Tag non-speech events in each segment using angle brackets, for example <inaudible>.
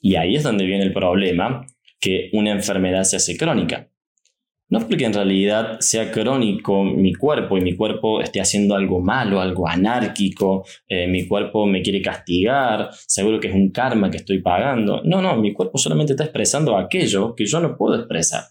Y ahí es donde viene el problema, que una enfermedad se hace crónica. No porque en realidad sea crónico mi cuerpo y mi cuerpo esté haciendo algo malo, algo anárquico, eh, mi cuerpo me quiere castigar, seguro que es un karma que estoy pagando. No, no, mi cuerpo solamente está expresando aquello que yo no puedo expresar.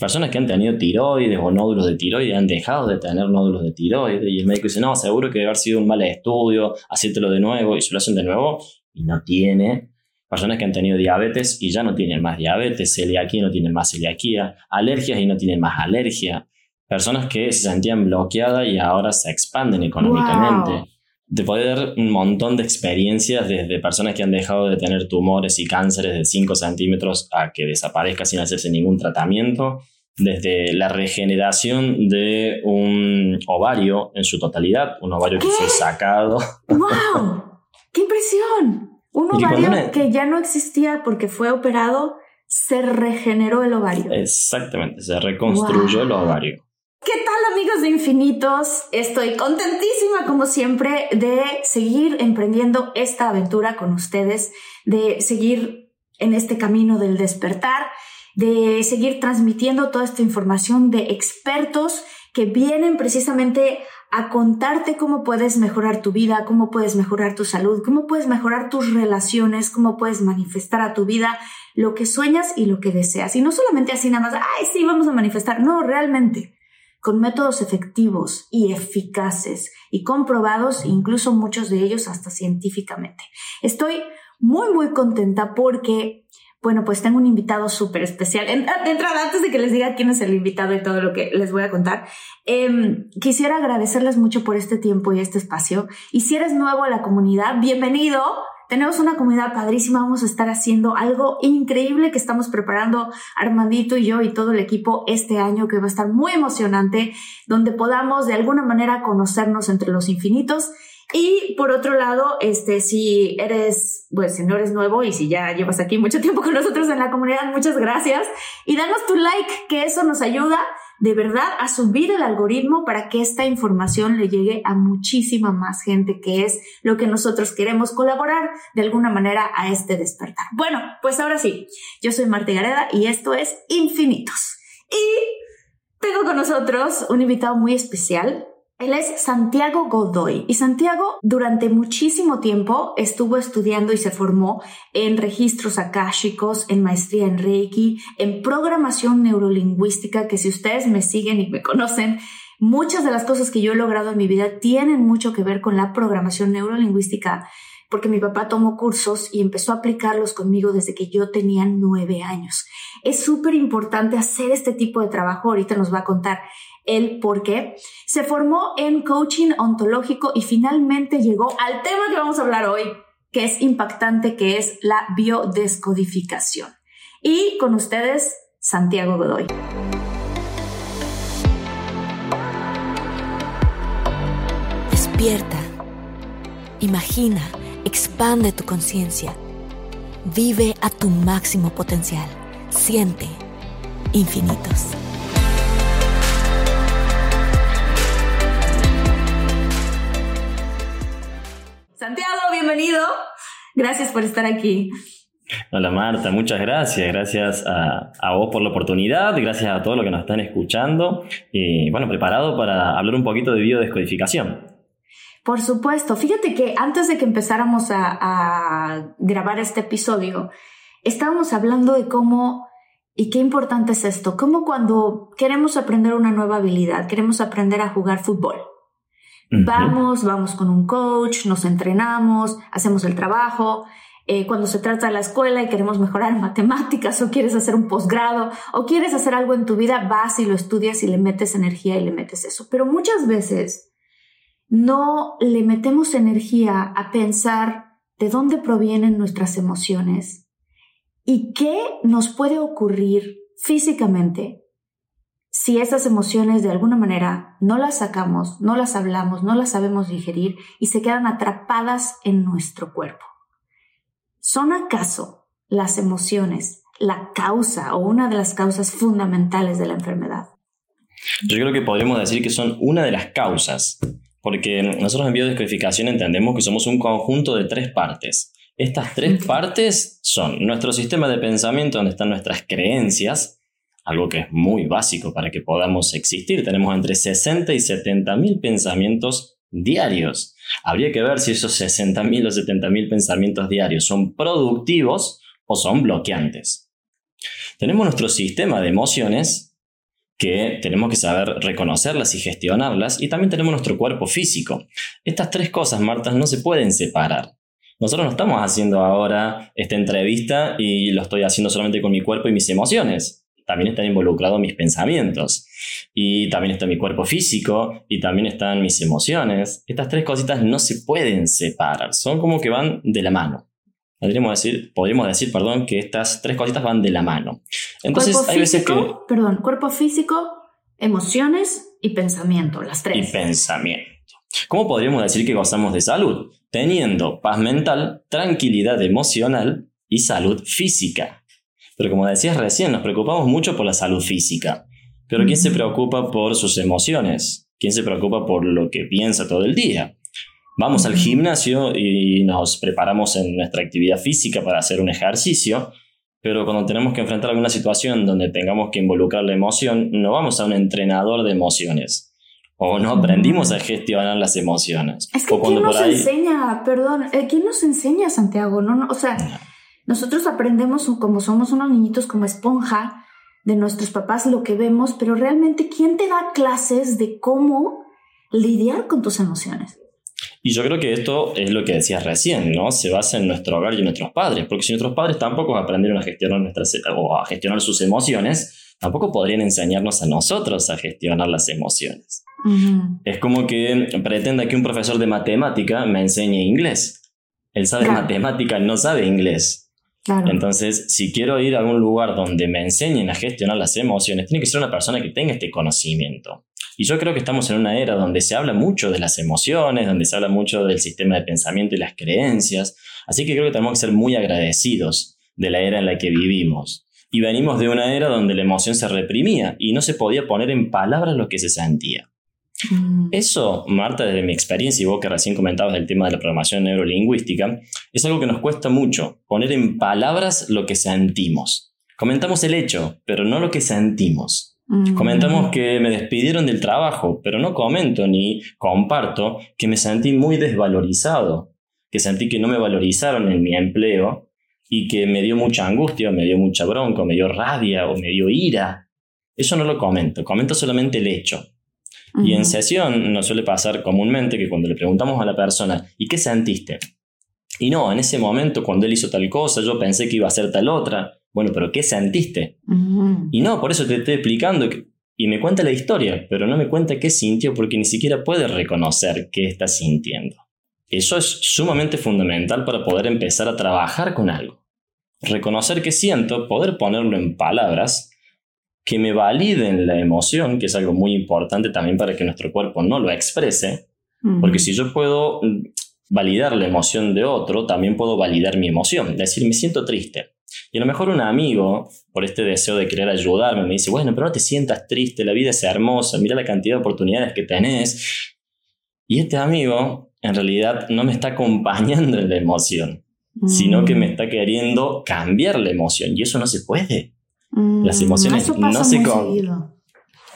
Personas que han tenido tiroides o nódulos de tiroides han dejado de tener nódulos de tiroides y el médico dice, no, seguro que debe haber sido un mal estudio, hacértelo de nuevo y se lo hacen de nuevo y no tiene personas que han tenido diabetes y ya no tienen más diabetes, celiaquía y no tienen más celiaquía, alergias y no tienen más alergia, personas que se sentían bloqueadas y ahora se expanden económicamente. Te puede dar un montón de experiencias desde personas que han dejado de tener tumores y cánceres de 5 centímetros a que desaparezca sin hacerse ningún tratamiento, desde la regeneración de un ovario en su totalidad, un ovario que fue sacado. ¡Wow! ¡Qué impresión! Un ovario que ya no existía porque fue operado, se regeneró el ovario. Exactamente, se reconstruyó el ovario. ¿Qué tal amigos de Infinitos? Estoy contentísima como siempre de seguir emprendiendo esta aventura con ustedes, de seguir en este camino del despertar, de seguir transmitiendo toda esta información de expertos que vienen precisamente a contarte cómo puedes mejorar tu vida, cómo puedes mejorar tu salud, cómo puedes mejorar tus relaciones, cómo puedes manifestar a tu vida lo que sueñas y lo que deseas. Y no solamente así nada más, ay, sí, vamos a manifestar. No, realmente, con métodos efectivos y eficaces y comprobados, incluso muchos de ellos hasta científicamente. Estoy muy, muy contenta porque bueno, pues tengo un invitado súper especial. De entrada, antes de que les diga quién es el invitado y todo lo que les voy a contar, em, quisiera agradecerles mucho por este tiempo y este espacio. Y si eres nuevo a la comunidad, bienvenido. Tenemos una comunidad padrísima, vamos a estar haciendo algo increíble que estamos preparando Armandito y yo y todo el equipo este año que va a estar muy emocionante, donde podamos de alguna manera conocernos entre los infinitos y por otro lado, este, si eres, pues si no eres nuevo y si ya llevas aquí mucho tiempo con nosotros en la comunidad, muchas gracias. Y danos tu like, que eso nos ayuda de verdad a subir el algoritmo para que esta información le llegue a muchísima más gente, que es lo que nosotros queremos colaborar de alguna manera a este despertar. Bueno, pues ahora sí, yo soy Marta Gareda y esto es Infinitos. Y tengo con nosotros un invitado muy especial. Él es Santiago Godoy y Santiago durante muchísimo tiempo estuvo estudiando y se formó en registros akáshicos, en maestría en Reiki, en programación neurolingüística, que si ustedes me siguen y me conocen, muchas de las cosas que yo he logrado en mi vida tienen mucho que ver con la programación neurolingüística, porque mi papá tomó cursos y empezó a aplicarlos conmigo desde que yo tenía nueve años. Es súper importante hacer este tipo de trabajo, ahorita nos va a contar el por qué. Se formó en coaching ontológico y finalmente llegó al tema que vamos a hablar hoy, que es impactante, que es la biodescodificación. Y con ustedes, Santiago Godoy. Despierta, imagina, expande tu conciencia, vive a tu máximo potencial, siente infinitos. Bienvenido. Gracias por estar aquí. Hola Marta, muchas gracias. Gracias a, vos por la oportunidad, gracias a todos los que nos están escuchando. Y bueno, preparado para hablar un poquito de biodescodificación. Por supuesto. Fíjate que antes de que empezáramos a, grabar este episodio, estábamos hablando de cómo y qué importante es esto, como cuando queremos aprender una nueva habilidad, queremos aprender a jugar fútbol. Vamos, vamos con un coach, nos entrenamos, hacemos el trabajo. Eh, cuando se trata de la escuela y queremos mejorar en <laughs> matemáticas o quieres hacer un posgrado o quieres hacer algo en tu vida, vas y lo estudias y le metes energía y le metes eso. Pero muchas veces no le metemos energía a pensar de dónde provienen nuestras emociones y qué nos puede ocurrir físicamente si esas emociones de alguna manera no las sacamos, no las hablamos, no las sabemos digerir y se quedan atrapadas en nuestro cuerpo. ¿Son acaso las emociones la causa o una de las causas fundamentales de la enfermedad? Yo creo que podríamos decir que son una de las causas, porque nosotros en biodescodificación entendemos que somos un conjunto de tres partes. Estas tres partes son nuestro sistema de pensamiento donde están nuestras creencias, algo que es muy básico para que podamos existir. Tenemos entre 60 y 70 mil pensamientos diarios. Habría que ver si esos 60 mil o 70 mil pensamientos diarios son productivos o son bloqueantes. Tenemos nuestro sistema de emociones, que tenemos que saber reconocerlas y gestionarlas, y también tenemos nuestro cuerpo físico. Estas tres cosas, Marta, no se pueden separar. Nosotros no estamos haciendo ahora esta entrevista y lo estoy haciendo solamente con mi cuerpo y mis emociones. También están involucrados mis pensamientos. Y también está mi cuerpo físico y también están mis emociones. Estas tres cositas no se pueden separar. Son como que van de la mano. Podríamos decir, podríamos decir, perdón, que estas tres cositas van de la mano. Entonces, hay veces que. Perdón, cuerpo físico, emociones y pensamiento, las tres. Y pensamiento. ¿Cómo podríamos decir que gozamos de salud? Teniendo paz mental, tranquilidad emocional y salud física. Pero como decías recién, nos preocupamos mucho por la salud física. Pero ¿quién se preocupa por sus emociones? ¿Quién se preocupa por lo que piensa todo el día? Vamos al gimnasio y nos preparamos en nuestra actividad física para hacer un ejercicio, pero cuando tenemos que enfrentar alguna situación donde tengamos que involucrar la emoción, no vamos a un entrenador de emociones. O no aprendimos a gestionar las emociones. Es que ¿quién nos enseña? Perdón, eh, ¿quién nos enseña, Santiago? No, o sea, nosotros aprendemos como somos unos niñitos como esponja de nuestros papás lo que vemos, pero realmente ¿quién te da clases de cómo lidiar con tus emociones? Y yo creo que esto es lo que decías recién, ¿no? Se basa en nuestro hogar y en nuestros padres, porque si nuestros padres tampoco aprendieron a gestionar nuestras o a gestionar sus emociones, tampoco podrían enseñarnos a nosotros a gestionar las emociones. Es como que pretenda que un profesor de matemática me enseñe inglés. Él sabe matemática, no sabe inglés. Entonces, si quiero ir a algún lugar donde me enseñen a gestionar las emociones, tiene que ser una persona que tenga este conocimiento. Y yo creo que estamos en una era donde se habla mucho de las emociones, donde se habla mucho del sistema de pensamiento y las creencias. Así que creo que tenemos que ser muy agradecidos de la era en la que vivimos. Y venimos de una era donde la emoción se reprimía y no se podía poner en palabras lo que se sentía. Mm. Eso, Marta, desde mi experiencia y vos que recién comentabas del tema de la programación neurolingüística, es algo que nos cuesta mucho, poner en palabras lo que sentimos. Comentamos el hecho, pero no lo que sentimos. Comentamos que me despidieron del trabajo, pero no comento ni comparto que me sentí muy desvalorizado, que sentí que no me valorizaron en mi empleo y que me dio mucha angustia, me dio mucha bronca, me dio rabia o me dio ira. Eso no lo comento, comento solamente el hecho. Y en sesión nos suele pasar comúnmente que cuando le preguntamos a la persona, ¿y qué sentiste? Y no, en ese momento cuando él hizo tal cosa, yo pensé que iba a hacer tal otra, bueno, pero ¿qué sentiste? Y no, por eso te estoy explicando y me cuenta la historia, pero no me cuenta qué sintió porque ni siquiera puede reconocer qué está sintiendo. Eso es sumamente fundamental para poder empezar a trabajar con algo. Reconocer qué siento, poder ponerlo en palabras que me validen la emoción, que es algo muy importante también para que nuestro cuerpo no lo exprese, porque si yo puedo mm, validar la emoción de otro, también puedo validar mi emoción, decir, me siento triste. Y a lo mejor un amigo, por este deseo de querer ayudarme, me dice, bueno, pero no te sientas triste, la vida es hermosa, mira la cantidad de oportunidades que tenés. Y este amigo, en realidad, no me está acompañando en la emoción, sino que me mm. está queriendo cambiar la emoción. Y eso no se puede. Las mm, emociones no se...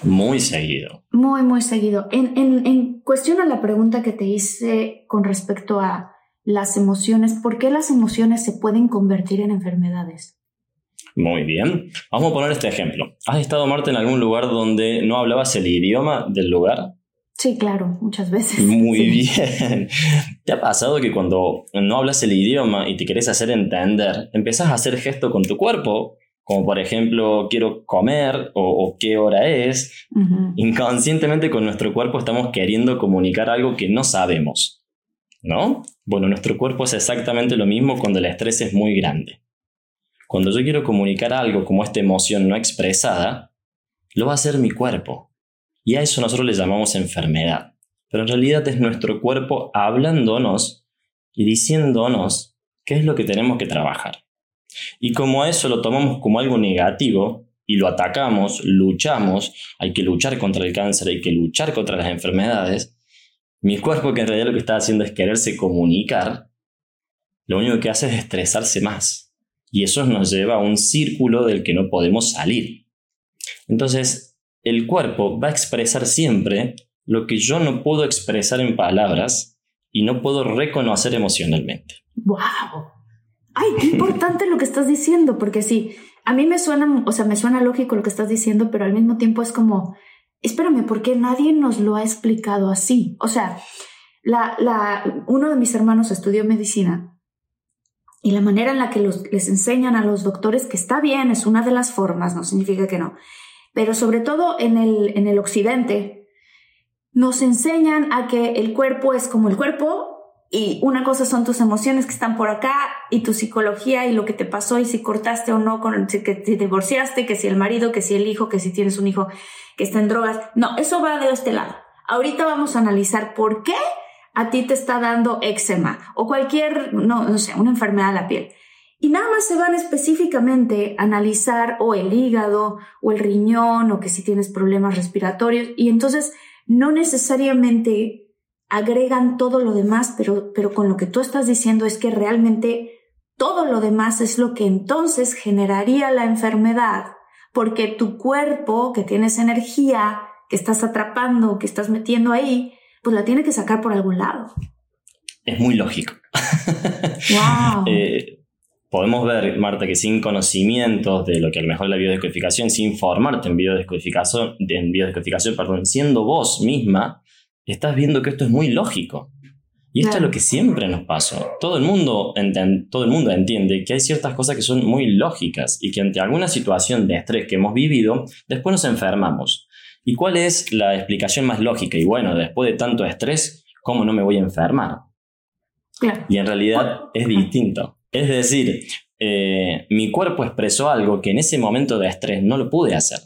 Muy seguido. Muy, muy seguido. En, en, en cuestión a la pregunta que te hice con respecto a las emociones, ¿por qué las emociones se pueden convertir en enfermedades? Muy bien. Vamos a poner este ejemplo. ¿Has estado, Marta, en algún lugar donde no hablabas el idioma del lugar? Sí, claro, muchas veces. <laughs> Muy bien. ¿Te ha pasado que cuando no hablas el idioma y te quieres hacer entender, empiezas a hacer gesto con tu cuerpo? Como por ejemplo, quiero comer o, qué hora es. Inconscientemente con nuestro cuerpo estamos queriendo comunicar algo que no sabemos. ¿No? Bueno, nuestro cuerpo es exactamente lo mismo cuando el estrés es muy grande. Cuando yo quiero comunicar algo como esta emoción no expresada, lo va a hacer mi cuerpo. Y a eso nosotros le llamamos enfermedad. Pero en realidad es nuestro cuerpo hablándonos y diciéndonos qué es lo que tenemos que trabajar. Y como eso lo tomamos como algo negativo y lo atacamos, luchamos, hay que luchar contra el cáncer, hay que luchar contra las enfermedades, mi cuerpo que en realidad lo que está haciendo es quererse comunicar, lo único que hace es estresarse más y eso nos lleva a un círculo del que no podemos salir. Entonces, el cuerpo va a expresar siempre lo que yo no puedo expresar en palabras y no puedo reconocer emocionalmente. ¡Wow! ¡Ay, qué <laughs> importante lo que estás diciendo! Porque sí, a mí me suena, o sea, me suena lógico lo que estás diciendo, pero al mismo tiempo es como, espérame, ¿por qué nadie nos lo ha explicado así? O sea, la, la, uno de mis hermanos estudió medicina y la manera en la que les enseñan a los doctores, que está bien, es una de las formas, no significa que no, pero sobre todo en el, en el occidente, nos enseñan a que el cuerpo es como el cuerpo y una cosa son tus emociones que están por acá y tu psicología y lo que te pasó y si cortaste o no, con, que te divorciaste, que si el marido, que si el hijo, que si tienes un hijo que está en drogas. No, eso va de este lado. Ahorita vamos a analizar por qué a ti te está dando eczema o cualquier, no, no sé, una enfermedad de la piel. Y nada más se van específicamente a analizar o el hígado o el riñón o que si tienes problemas respiratorios y entonces no necesariamente agregan todo lo demás, pero, pero con lo que tú estás diciendo es que realmente todo lo demás es lo que entonces generaría la enfermedad, porque tu cuerpo, que tienes energía, que estás atrapando, que estás metiendo ahí, pues la tiene que sacar por algún lado. Es muy lógico. <laughs> Wow. <laughs> Eh, podemos ver, Marta, que sin conocimientos de lo que a lo mejor es la biodescodificación, sin formarte en biodescodificación, en biodescodificación, perdón, siendo vos misma, estás viendo que esto es muy lógico. Y esto es lo que siempre nos pasó. Todo el, mundo todo el mundo entiende que hay ciertas cosas que son muy lógicas y que ante alguna situación de estrés que hemos vivido, después nos enfermamos. ¿Y cuál es la explicación más lógica? Y bueno, después de tanto estrés, ¿cómo no me voy a enfermar? Y en realidad es distinto. Es decir, eh, mi cuerpo expresó algo que en ese momento de estrés no lo pude hacer.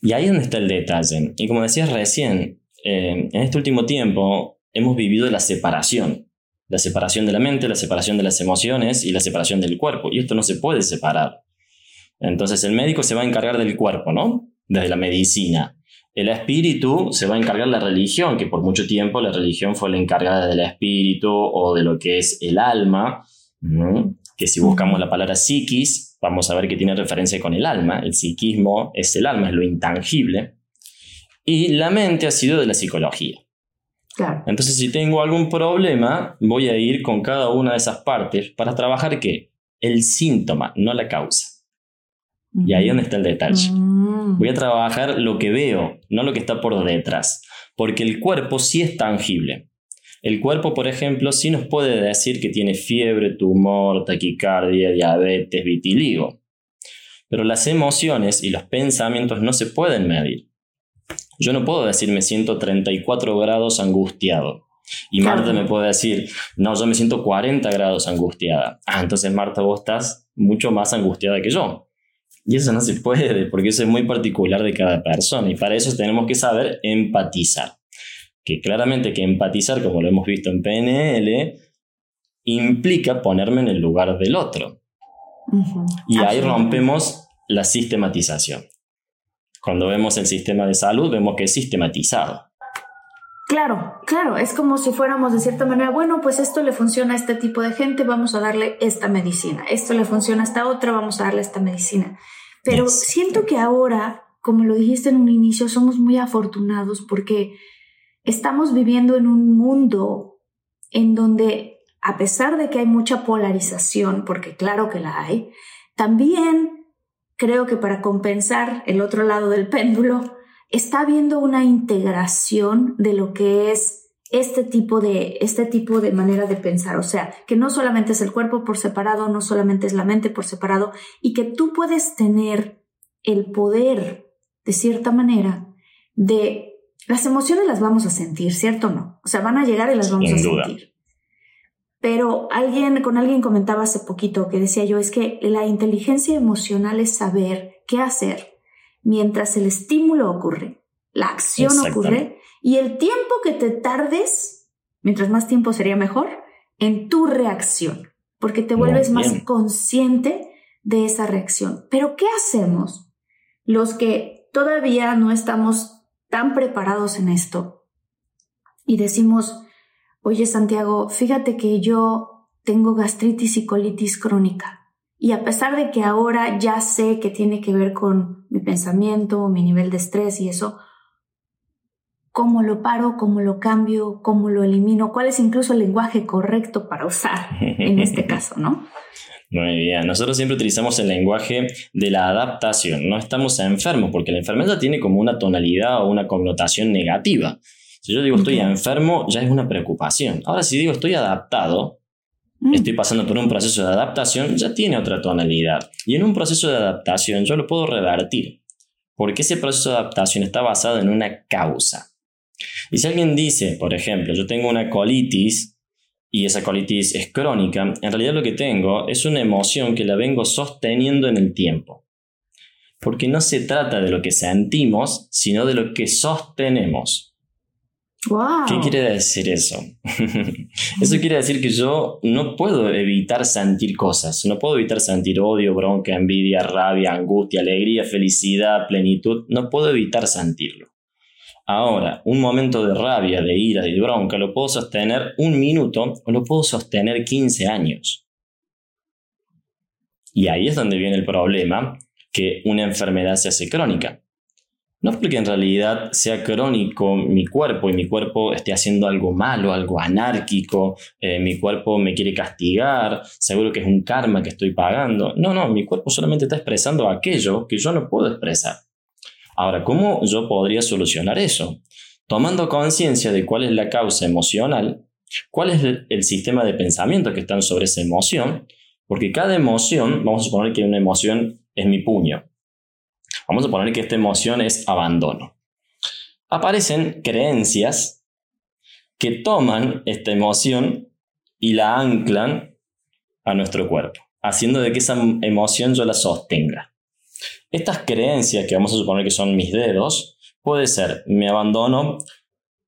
Y ahí es donde está el detalle. Y como decías recién, eh, en este último tiempo hemos vivido la separación. La separación de la mente, la separación de las emociones y la separación del cuerpo. Y esto no se puede separar. Entonces el médico se va a encargar del cuerpo, ¿no? desde la medicina. El espíritu se va a encargar la religión, que por mucho tiempo la religión fue la encargada del espíritu o de lo que es el alma, que si buscamos la palabra psiquis, vamos a ver que tiene referencia con el alma. El psiquismo es el alma, es lo intangible. Y la mente ha sido de la psicología. Entonces, si tengo algún problema, voy a ir con cada una de esas partes para trabajar qué? El síntoma, no la causa. Y ahí donde está el detalle. Mm. Voy a trabajar lo que veo, no lo que está por detrás. Porque el cuerpo sí es tangible. El cuerpo, por ejemplo, sí nos puede decir que tiene fiebre, tumor, taquicardia, diabetes, vitiligo. Pero las emociones y los pensamientos no se pueden medir. Yo no puedo decir me siento 34 grados angustiado. Y Marta me puede decir, no, yo me siento 40 grados angustiada. Ah, entonces Marta, vos estás mucho más angustiada que yo. Y eso no se puede, porque eso es muy particular de cada persona. Y para eso tenemos que saber empatizar. Que claramente que empatizar, como lo hemos visto en PNL, implica ponerme en el lugar del otro. Y ahí rompemos la sistematización. Cuando vemos el sistema de salud, vemos que es sistematizado. Claro, claro, es como si fuéramos de cierta manera, bueno, pues esto le funciona a este tipo de gente, vamos a darle esta medicina, esto le funciona a esta otra, vamos a darle esta medicina. Pero siento que ahora como lo dijiste en un inicio, somos muy afortunados porque estamos viviendo en un mundo en donde, a pesar de que hay mucha polarización, porque claro que la hay, también creo que para compensar el otro lado del péndulo, está habiendo una integración de lo que es este tipo de este tipo de manera de pensar, o sea, que no solamente es el cuerpo por separado, no solamente es la mente por separado y que tú puedes tener el poder de cierta manera de las emociones las vamos a sentir, ¿cierto o no? O sea, van a llegar y las vamos a sentir. Pero alguien con alguien comentaba hace poquito que decía yo es que la inteligencia emocional es saber qué hacer mientras el estímulo ocurre, la acción ocurre y el tiempo que te tardes, mientras más tiempo sería mejor, en tu reacción, porque te vuelves más consciente de esa reacción. Pero ¿qué hacemos los que todavía no estamos tan preparados en esto y decimos, oye Santiago, fíjate que yo tengo gastritis y colitis crónica? Y a pesar de que ahora ya sé que tiene que ver con mi pensamiento, mi nivel de estrés y eso, cómo lo paro, cómo lo cambio, cómo lo elimino, cuál es incluso el lenguaje correcto para usar en este <laughs> caso, ¿no? Muy bien, nosotros siempre utilizamos el lenguaje de la adaptación, no estamos enfermos, porque la enfermedad tiene como una tonalidad o una connotación negativa. Si yo digo estoy enfermo, ya es una preocupación. Ahora si digo estoy adaptado, mm. estoy pasando por un proceso de adaptación, ya tiene otra tonalidad. Y en un proceso de adaptación yo lo puedo revertir, porque ese proceso de adaptación está basado en una causa. Y si alguien dice, por ejemplo, yo tengo una colitis y esa colitis es crónica, en realidad lo que tengo es una emoción que la vengo sosteniendo en el tiempo. Porque no se trata de lo que sentimos, sino de lo que sostenemos. ¿Qué quiere decir eso? <laughs> eso quiere decir que yo no puedo evitar sentir cosas, no puedo evitar sentir odio, bronca, envidia, rabia, angustia, alegría, felicidad, plenitud, no puedo evitar sentirlo. Ahora, un momento de rabia, de ira, de bronca, lo puedo sostener un minuto o lo puedo sostener 15 años. Y ahí es donde viene el problema, que una enfermedad se hace crónica. No porque en realidad sea crónico mi cuerpo y mi cuerpo esté haciendo algo malo, algo anárquico, eh, mi cuerpo me quiere castigar, seguro que es un karma que estoy pagando. No, no, mi cuerpo solamente está expresando aquello que yo no puedo expresar. Ahora, ¿cómo yo podría solucionar eso? Tomando conciencia de cuál es la causa emocional, cuál es el, sistema de pensamiento que están sobre esa emoción, porque cada emoción, vamos a suponer que una emoción es mi puño. Vamos a suponer que esta emoción es abandono. Aparecen creencias que toman esta emoción y la anclan a nuestro cuerpo, haciendo de que esa emoción yo la sostenga. Estas creencias, que vamos a suponer que son mis dedos, puede ser me abandono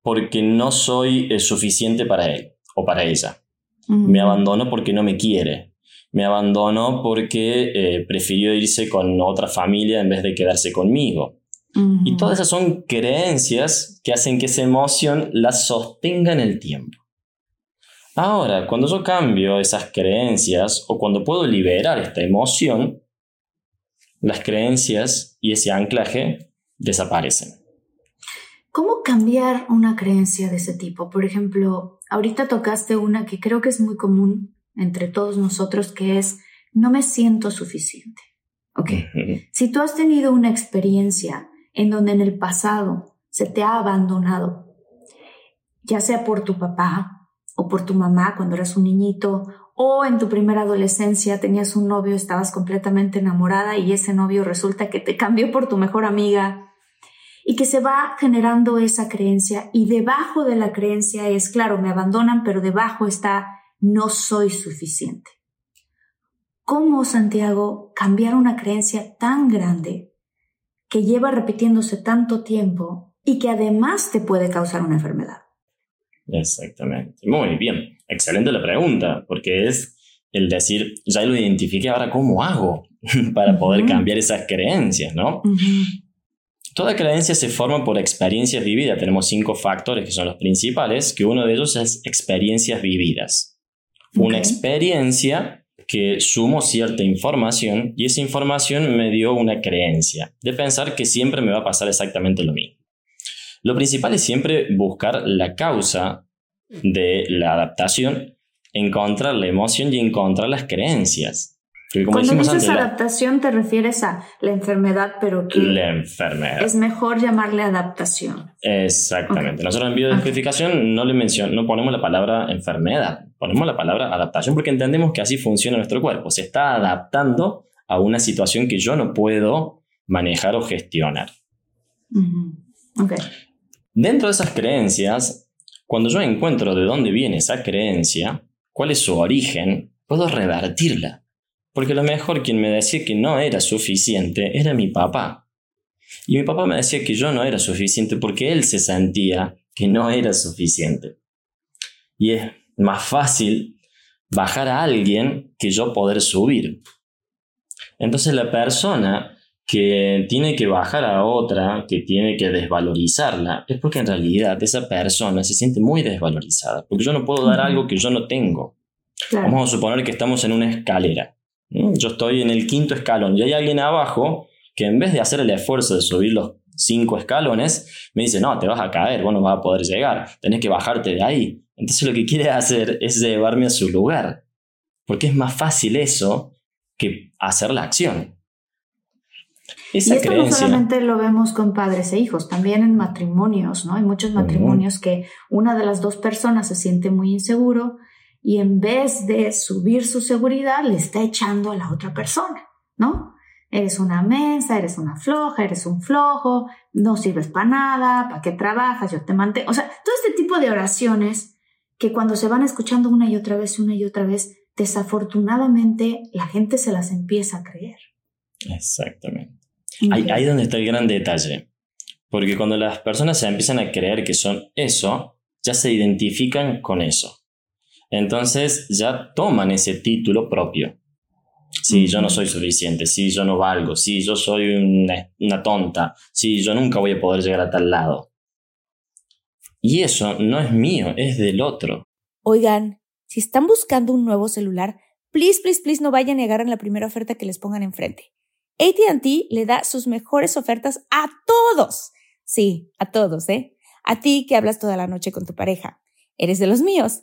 porque no soy eh, suficiente para él o para ella. Me abandono porque no me quiere. Me abandono porque eh, prefirió irse con otra familia en vez de quedarse conmigo. Y todas esas son creencias que hacen que esa emoción la sostenga en el tiempo. Ahora, cuando yo cambio esas creencias o cuando puedo liberar esta emoción, las creencias y ese anclaje desaparecen. ¿Cómo cambiar una creencia de ese tipo? Por ejemplo, ahorita tocaste una que creo que es muy común entre todos nosotros, que es no me siento suficiente. Ok. Si tú has tenido una experiencia en donde en el pasado se te ha abandonado, ya sea por tu papá o por tu mamá cuando eras un niñito o en tu primera adolescencia tenías un novio, estabas completamente enamorada y ese novio resulta que te cambió por tu mejor amiga y que se va generando esa creencia y debajo de la creencia es, claro, me abandonan, pero debajo está, no soy suficiente. ¿Cómo, Santiago, cambiar una creencia tan grande que lleva repitiéndose tanto tiempo y que además te puede causar una enfermedad? Exactamente. Muy bien. Excelente la pregunta, porque es el decir, ya lo identifiqué, ahora cómo hago <laughs> para poder cambiar esas creencias, ¿no? Toda creencia se forma por experiencias vividas. Tenemos cinco factores que son los principales, que uno de ellos es experiencias vividas. Una experiencia que sumo cierta información y esa información me dio una creencia de pensar que siempre me va a pasar exactamente lo mismo. Lo principal es siempre buscar la causa de la adaptación, encontrar la emoción y encontrar las creencias. Cuando dices adaptación te refieres a la enfermedad, pero que la enfermedad. es mejor llamarle adaptación. Exactamente. Nosotros en biodescodificación no le mencionamos, no ponemos la palabra enfermedad, ponemos la palabra adaptación porque entendemos que así funciona nuestro cuerpo. Se está adaptando a una situación que yo no puedo manejar o gestionar. Dentro de esas creencias, cuando yo encuentro de dónde viene esa creencia, cuál es su origen, puedo revertirla porque lo mejor quien me decía que no era suficiente era mi papá. Y mi papá me decía que yo no era suficiente porque él se sentía que no era suficiente. Y es más fácil bajar a alguien que yo poder subir. Entonces la persona que tiene que bajar a otra, que tiene que desvalorizarla, es porque en realidad esa persona se siente muy desvalorizada, porque yo no puedo dar algo que yo no tengo. Vamos a suponer que estamos en una escalera yo estoy en el quinto escalón y hay alguien abajo que en vez de hacer el esfuerzo de subir los cinco escalones, me dice, no, te vas a caer, vos no vas a poder llegar, tenés que bajarte de ahí. Entonces lo que quiere hacer es llevarme a su lugar, porque es más fácil eso que hacer la acción. Esa y esto no solamente lo vemos con padres e hijos, también en matrimonios, ¿no? Hay muchos matrimonios que una de las dos personas se siente muy inseguro y en vez de subir su seguridad le está echando a la otra persona, ¿no? Eres una mensa, eres una floja, eres un flojo, no sirves para nada, ¿para qué trabajas? Yo te mantengo. O sea, todo este tipo de oraciones que cuando se van escuchando una y otra vez, una y otra vez, desafortunadamente la gente se las empieza a creer. Exactamente. Ahí, ahí donde está el gran detalle. Porque cuando las personas se empiezan a creer que son eso, ya se identifican con eso. Entonces ya toman ese título propio. Sí, yo no soy suficiente, sí, yo no valgo, sí, yo soy una, tonta, sí, yo nunca voy a poder llegar a tal lado. Y eso no es mío, es del otro. Oigan, si están buscando un nuevo celular, please, please, please no vayan a negar en la primera oferta que les pongan enfrente. ATT le da sus mejores ofertas a todos. Sí, a todos, ¿eh? A ti que hablas toda la noche con tu pareja. Eres de los míos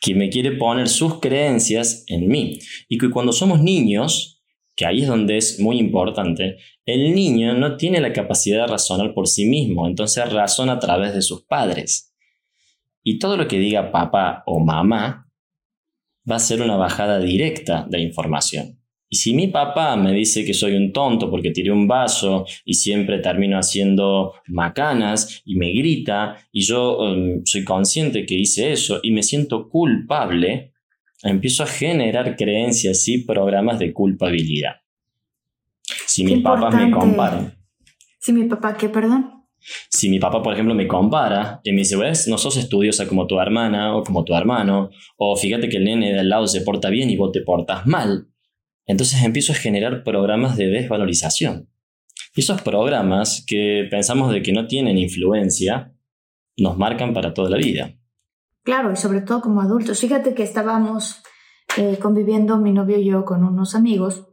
Que me quiere poner sus creencias en mí. Y que cuando somos niños, que ahí es donde es muy importante, el niño no tiene la capacidad de razonar por sí mismo, entonces razona a través de sus padres. Y todo lo que diga papá o mamá va a ser una bajada directa de información. Y si mi papá me dice que soy un tonto porque tiré un vaso y siempre termino haciendo macanas y me grita y yo um, soy consciente que hice eso y me siento culpable, empiezo a generar creencias y programas de culpabilidad. Si mi papá me compara. Si mi papá, ¿qué, perdón? Si mi papá, por ejemplo, me compara y me dice, ves, no sos estudiosa como tu hermana o como tu hermano, o fíjate que el nene de al lado se porta bien y vos te portas mal, entonces empiezo a generar programas de desvalorización. Y esos programas que pensamos de que no tienen influencia, nos marcan para toda la vida. Claro, y sobre todo como adultos. Fíjate que estábamos eh, conviviendo mi novio y yo con unos amigos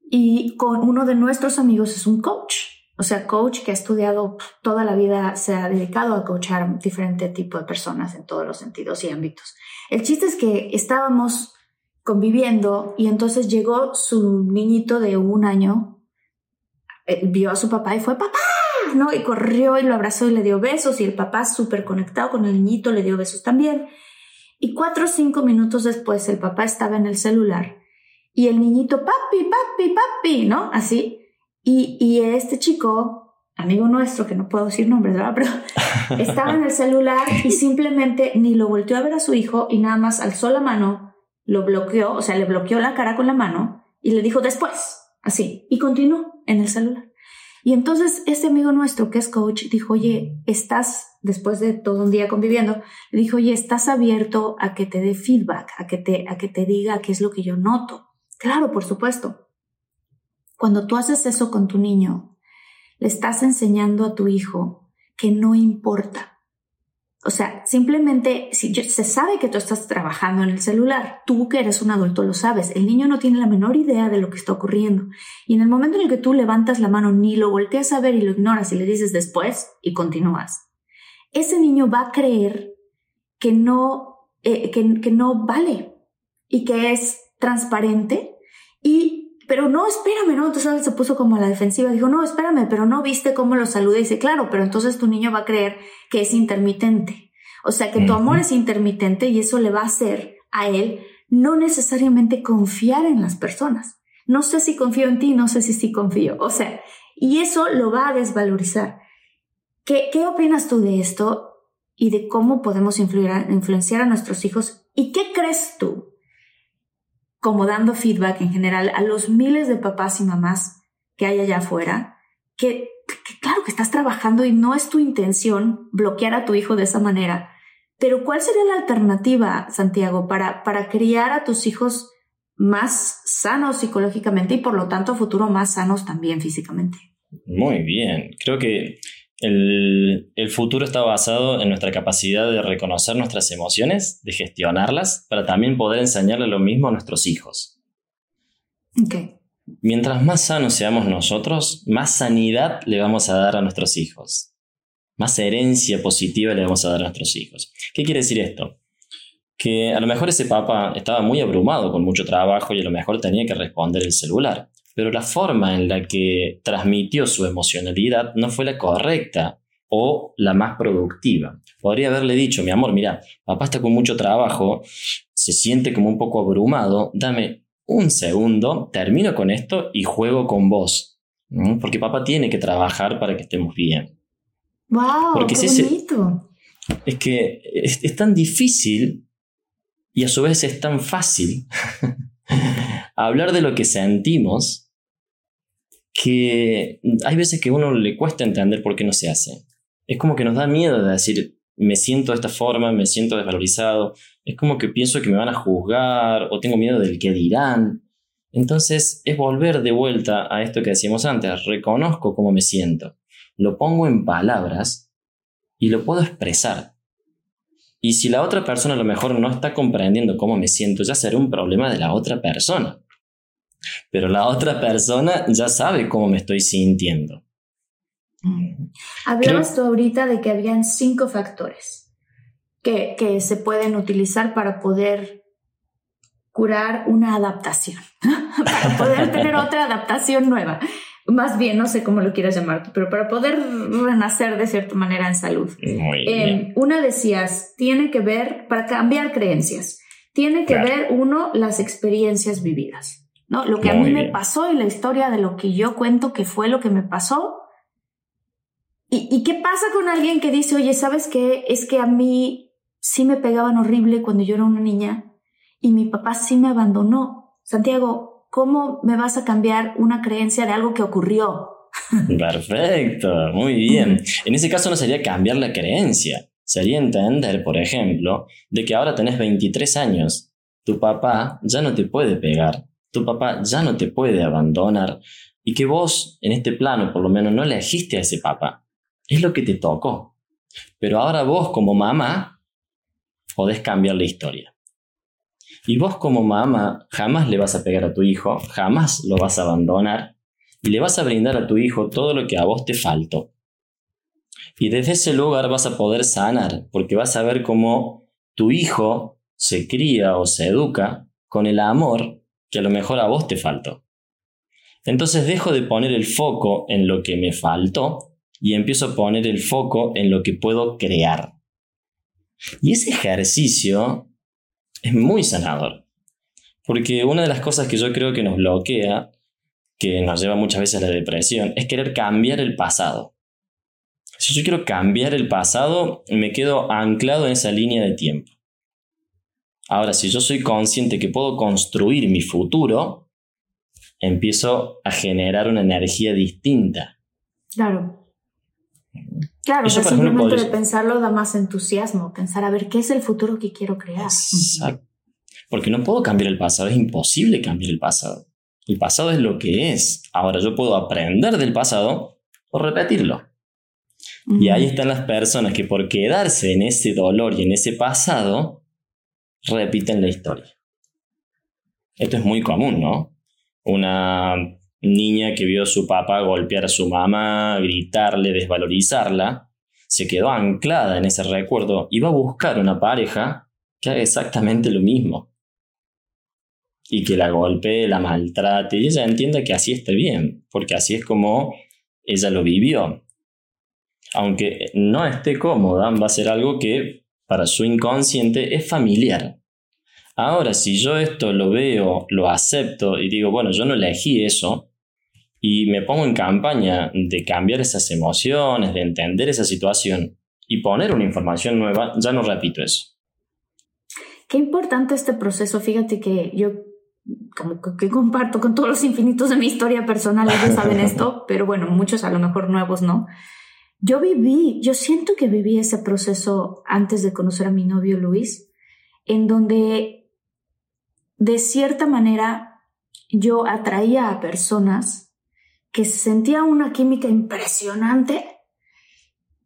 y con uno de nuestros amigos es un coach. O sea, coach que ha estudiado toda la vida, se ha dedicado a coachar diferente tipo de personas en todos los sentidos y ámbitos. El chiste es que estábamos conviviendo y entonces llegó su niñito de un año, eh, vio a su papá y fue papá, ¿no? Y corrió y lo abrazó y le dio besos y el papá súper conectado con el niñito le dio besos también. Y cuatro o cinco minutos después el papá estaba en el celular y el niñito, papi, papi, papi, ¿no? Así. Y, y este chico, amigo nuestro, que no puedo decir nombres, ¿verdad? Pero <laughs> estaba en el celular y simplemente ni lo volteó a ver a su hijo y nada más alzó la mano, lo bloqueó, o sea, le bloqueó la cara con la mano y le dijo después, así, y continuó en el celular. Y entonces este amigo nuestro que es coach dijo, oye, estás, después de todo un día conviviendo, le dijo, oye, estás abierto a que te dé feedback, a que te, a que te diga qué es lo que yo noto. Claro, por supuesto. Cuando tú haces eso con tu niño, le estás enseñando a tu hijo que no importa. O sea, simplemente si se sabe que tú estás trabajando en el celular, tú que eres un adulto lo sabes, el niño no tiene la menor idea de lo que está ocurriendo. Y en el momento en el que tú levantas la mano, ni lo volteas a ver y lo ignoras y le dices después y continúas, ese niño va a creer que no, eh, que, que no vale y que es transparente y, pero no, espérame, ¿no? Entonces se puso como a la defensiva, dijo, no, espérame, pero no viste cómo lo saludé. Y dice, claro, pero entonces tu niño va a creer que es intermitente. O sea, que tu amor es intermitente y eso le va a hacer a él no necesariamente confiar en las personas. No sé si confío en ti, no sé si sí confío. O sea, y eso lo va a desvalorizar. ¿Qué, qué opinas tú de esto y de cómo podemos influenciar a nuestros hijos? ¿Y qué crees tú como dando feedback en general a los miles de papás y mamás que hay allá afuera, que, claro que estás trabajando y no es tu intención bloquear a tu hijo de esa manera, pero ¿cuál sería la alternativa, Santiago, para, para criar a tus hijos más sanos psicológicamente y por lo tanto a futuro más sanos también físicamente? Muy bien, creo que el, futuro está basado en nuestra capacidad de reconocer nuestras emociones, de gestionarlas, para también poder enseñarle lo mismo a nuestros hijos. Mientras más sanos seamos nosotros, más sanidad le vamos a dar a nuestros hijos. Más herencia positiva le vamos a dar a nuestros hijos. ¿Qué quiere decir esto? Que a lo mejor ese papá estaba muy abrumado con mucho trabajo y a lo mejor tenía que responder el celular pero la forma en la que transmitió su emocionalidad no fue la correcta o la más productiva. Podría haberle dicho, mi amor, mira, papá está con mucho trabajo, se siente como un poco abrumado, dame un segundo, termino con esto y juego con vos, porque papá tiene que trabajar para que estemos bien. ¡Wow! Porque qué bonito. es que es tan difícil y a su vez es tan fácil hablar de lo que sentimos que hay veces que a uno le cuesta entender por qué no se hace. Es como que nos da miedo de decir, me siento de esta forma, me siento desvalorizado. Es como que pienso que me van a juzgar o tengo miedo del que dirán. Entonces es volver de vuelta a esto que decíamos antes, reconozco cómo me siento, lo pongo en palabras y lo puedo expresar. Y si la otra persona a lo mejor no está comprendiendo cómo me siento, ya será un problema de la otra persona. Pero la otra persona ya sabe cómo me estoy sintiendo. Mm. Hablabas tú ahorita de que habían cinco factores que, que se pueden utilizar para poder curar una adaptación, <laughs> para poder tener <laughs> otra adaptación nueva. Más bien, no sé cómo lo quieras llamar, pero para poder renacer de cierta manera en salud. Eh, una decías, tiene que ver, para cambiar creencias, tiene que ver uno las experiencias vividas, ¿no? Lo que a mí me pasó y la historia de lo que yo cuento que fue lo que me pasó. ¿Y, ¿Y qué pasa con alguien que dice, oye, ¿sabes qué? Es que a mí sí me pegaban horrible cuando yo era una niña y mi papá sí me abandonó. Santiago, ¿cómo me vas a cambiar una creencia de algo que ocurrió? Perfecto, muy bien. En ese caso no sería cambiar la creencia, sería entender, por ejemplo, de que ahora tenés 23 años, tu papá ya no te puede pegar, tu papá ya no te puede abandonar y que vos, en este plano, por lo menos no elegiste a ese papá. Es lo que te tocó. Pero ahora vos como mamá podés cambiar la historia. Y vos como mamá jamás le vas a pegar a tu hijo, jamás lo vas a abandonar y le vas a brindar a tu hijo todo lo que a vos te faltó. Y desde ese lugar vas a poder sanar, porque vas a ver cómo tu hijo se cría o se educa con el amor que a lo mejor a vos te faltó. Entonces dejo de poner el foco en lo que me faltó y empiezo a poner el foco en lo que puedo crear. Y ese ejercicio es muy sanador. Porque una de las cosas que yo creo que nos bloquea, que nos lleva muchas veces a la depresión, es querer cambiar el pasado. Si yo quiero cambiar el pasado, me quedo anclado en esa línea de tiempo. Ahora, si yo soy consciente que puedo construir mi futuro, empiezo a generar una energía distinta. Claro. Claro, Eso, simplemente de pensarlo da más entusiasmo, pensar a ver qué es el futuro que quiero crear. Exacto. Porque no puedo cambiar el pasado, es imposible cambiar el pasado. El pasado es lo que es. Ahora yo puedo aprender del pasado o repetirlo. Y ahí están las personas que por quedarse en ese dolor y en ese pasado, repiten la historia. Esto es muy común, ¿no? Una niña que vio a su papá golpear a su mamá, gritarle, desvalorizarla, se quedó anclada en ese recuerdo y va a buscar una pareja que haga exactamente lo mismo. Y que la golpee, la maltrate, y ella entienda que así está bien, porque así es como ella lo vivió. Aunque no esté cómoda, va a ser algo que para su inconsciente es familiar. Ahora, si yo esto lo veo, lo acepto y digo, bueno, yo no elegí eso, y me pongo en campaña de cambiar esas emociones, de entender esa situación y poner una información nueva, ya no repito eso. Qué importante este proceso. Fíjate que yo como que comparto con todos los infinitos de mi historia personal, ellos <laughs> saben esto, pero bueno, muchos a lo mejor nuevos no. Yo viví, yo siento que viví ese proceso antes de conocer a mi novio Luis, en donde de cierta manera yo atraía a personas que sentía una química impresionante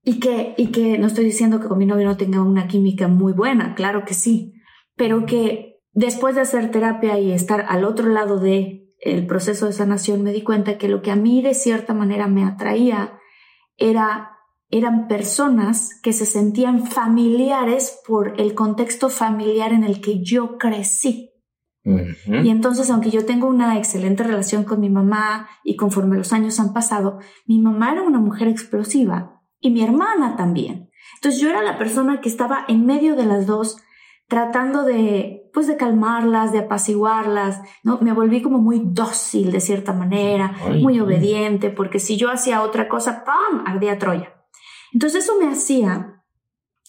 y que, y que no estoy diciendo que con mi novio no tenga una química muy buena, claro que sí, pero que después de hacer terapia y estar al otro lado de proceso de sanación me di cuenta que lo que a mí de cierta manera me atraía era eran personas que se sentían familiares por el contexto familiar en el que yo crecí. Y entonces, aunque yo tengo una excelente relación con mi mamá y conforme los años han pasado, mi mamá era una mujer explosiva y mi hermana también. Entonces yo era la persona que estaba en medio de las dos tratando de, pues de calmarlas, de apaciguarlas, ¿no? Me volví como muy dócil de cierta manera, muy obediente, porque si yo hacía otra cosa, ¡pam! ardía Troya. Entonces eso me hacía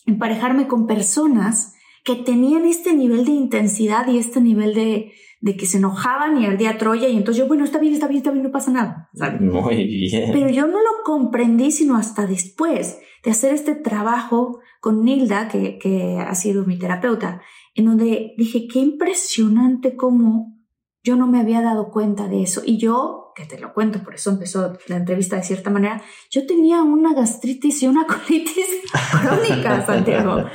emparejarme con personas que tenían este nivel de intensidad y este nivel de, de que se enojaban y ardía Troya y entonces yo, bueno, está bien, está bien, está bien, no pasa nada. <laughs> Muy bien. Pero yo no lo comprendí sino hasta después de hacer este trabajo con Nilda, que, que ha sido mi terapeuta, en donde dije, qué impresionante cómo yo no me había dado cuenta de eso. Y yo, que te lo cuento, por eso empezó la entrevista de cierta manera, yo tenía una gastritis y una colitis <laughs> crónica, Santiago.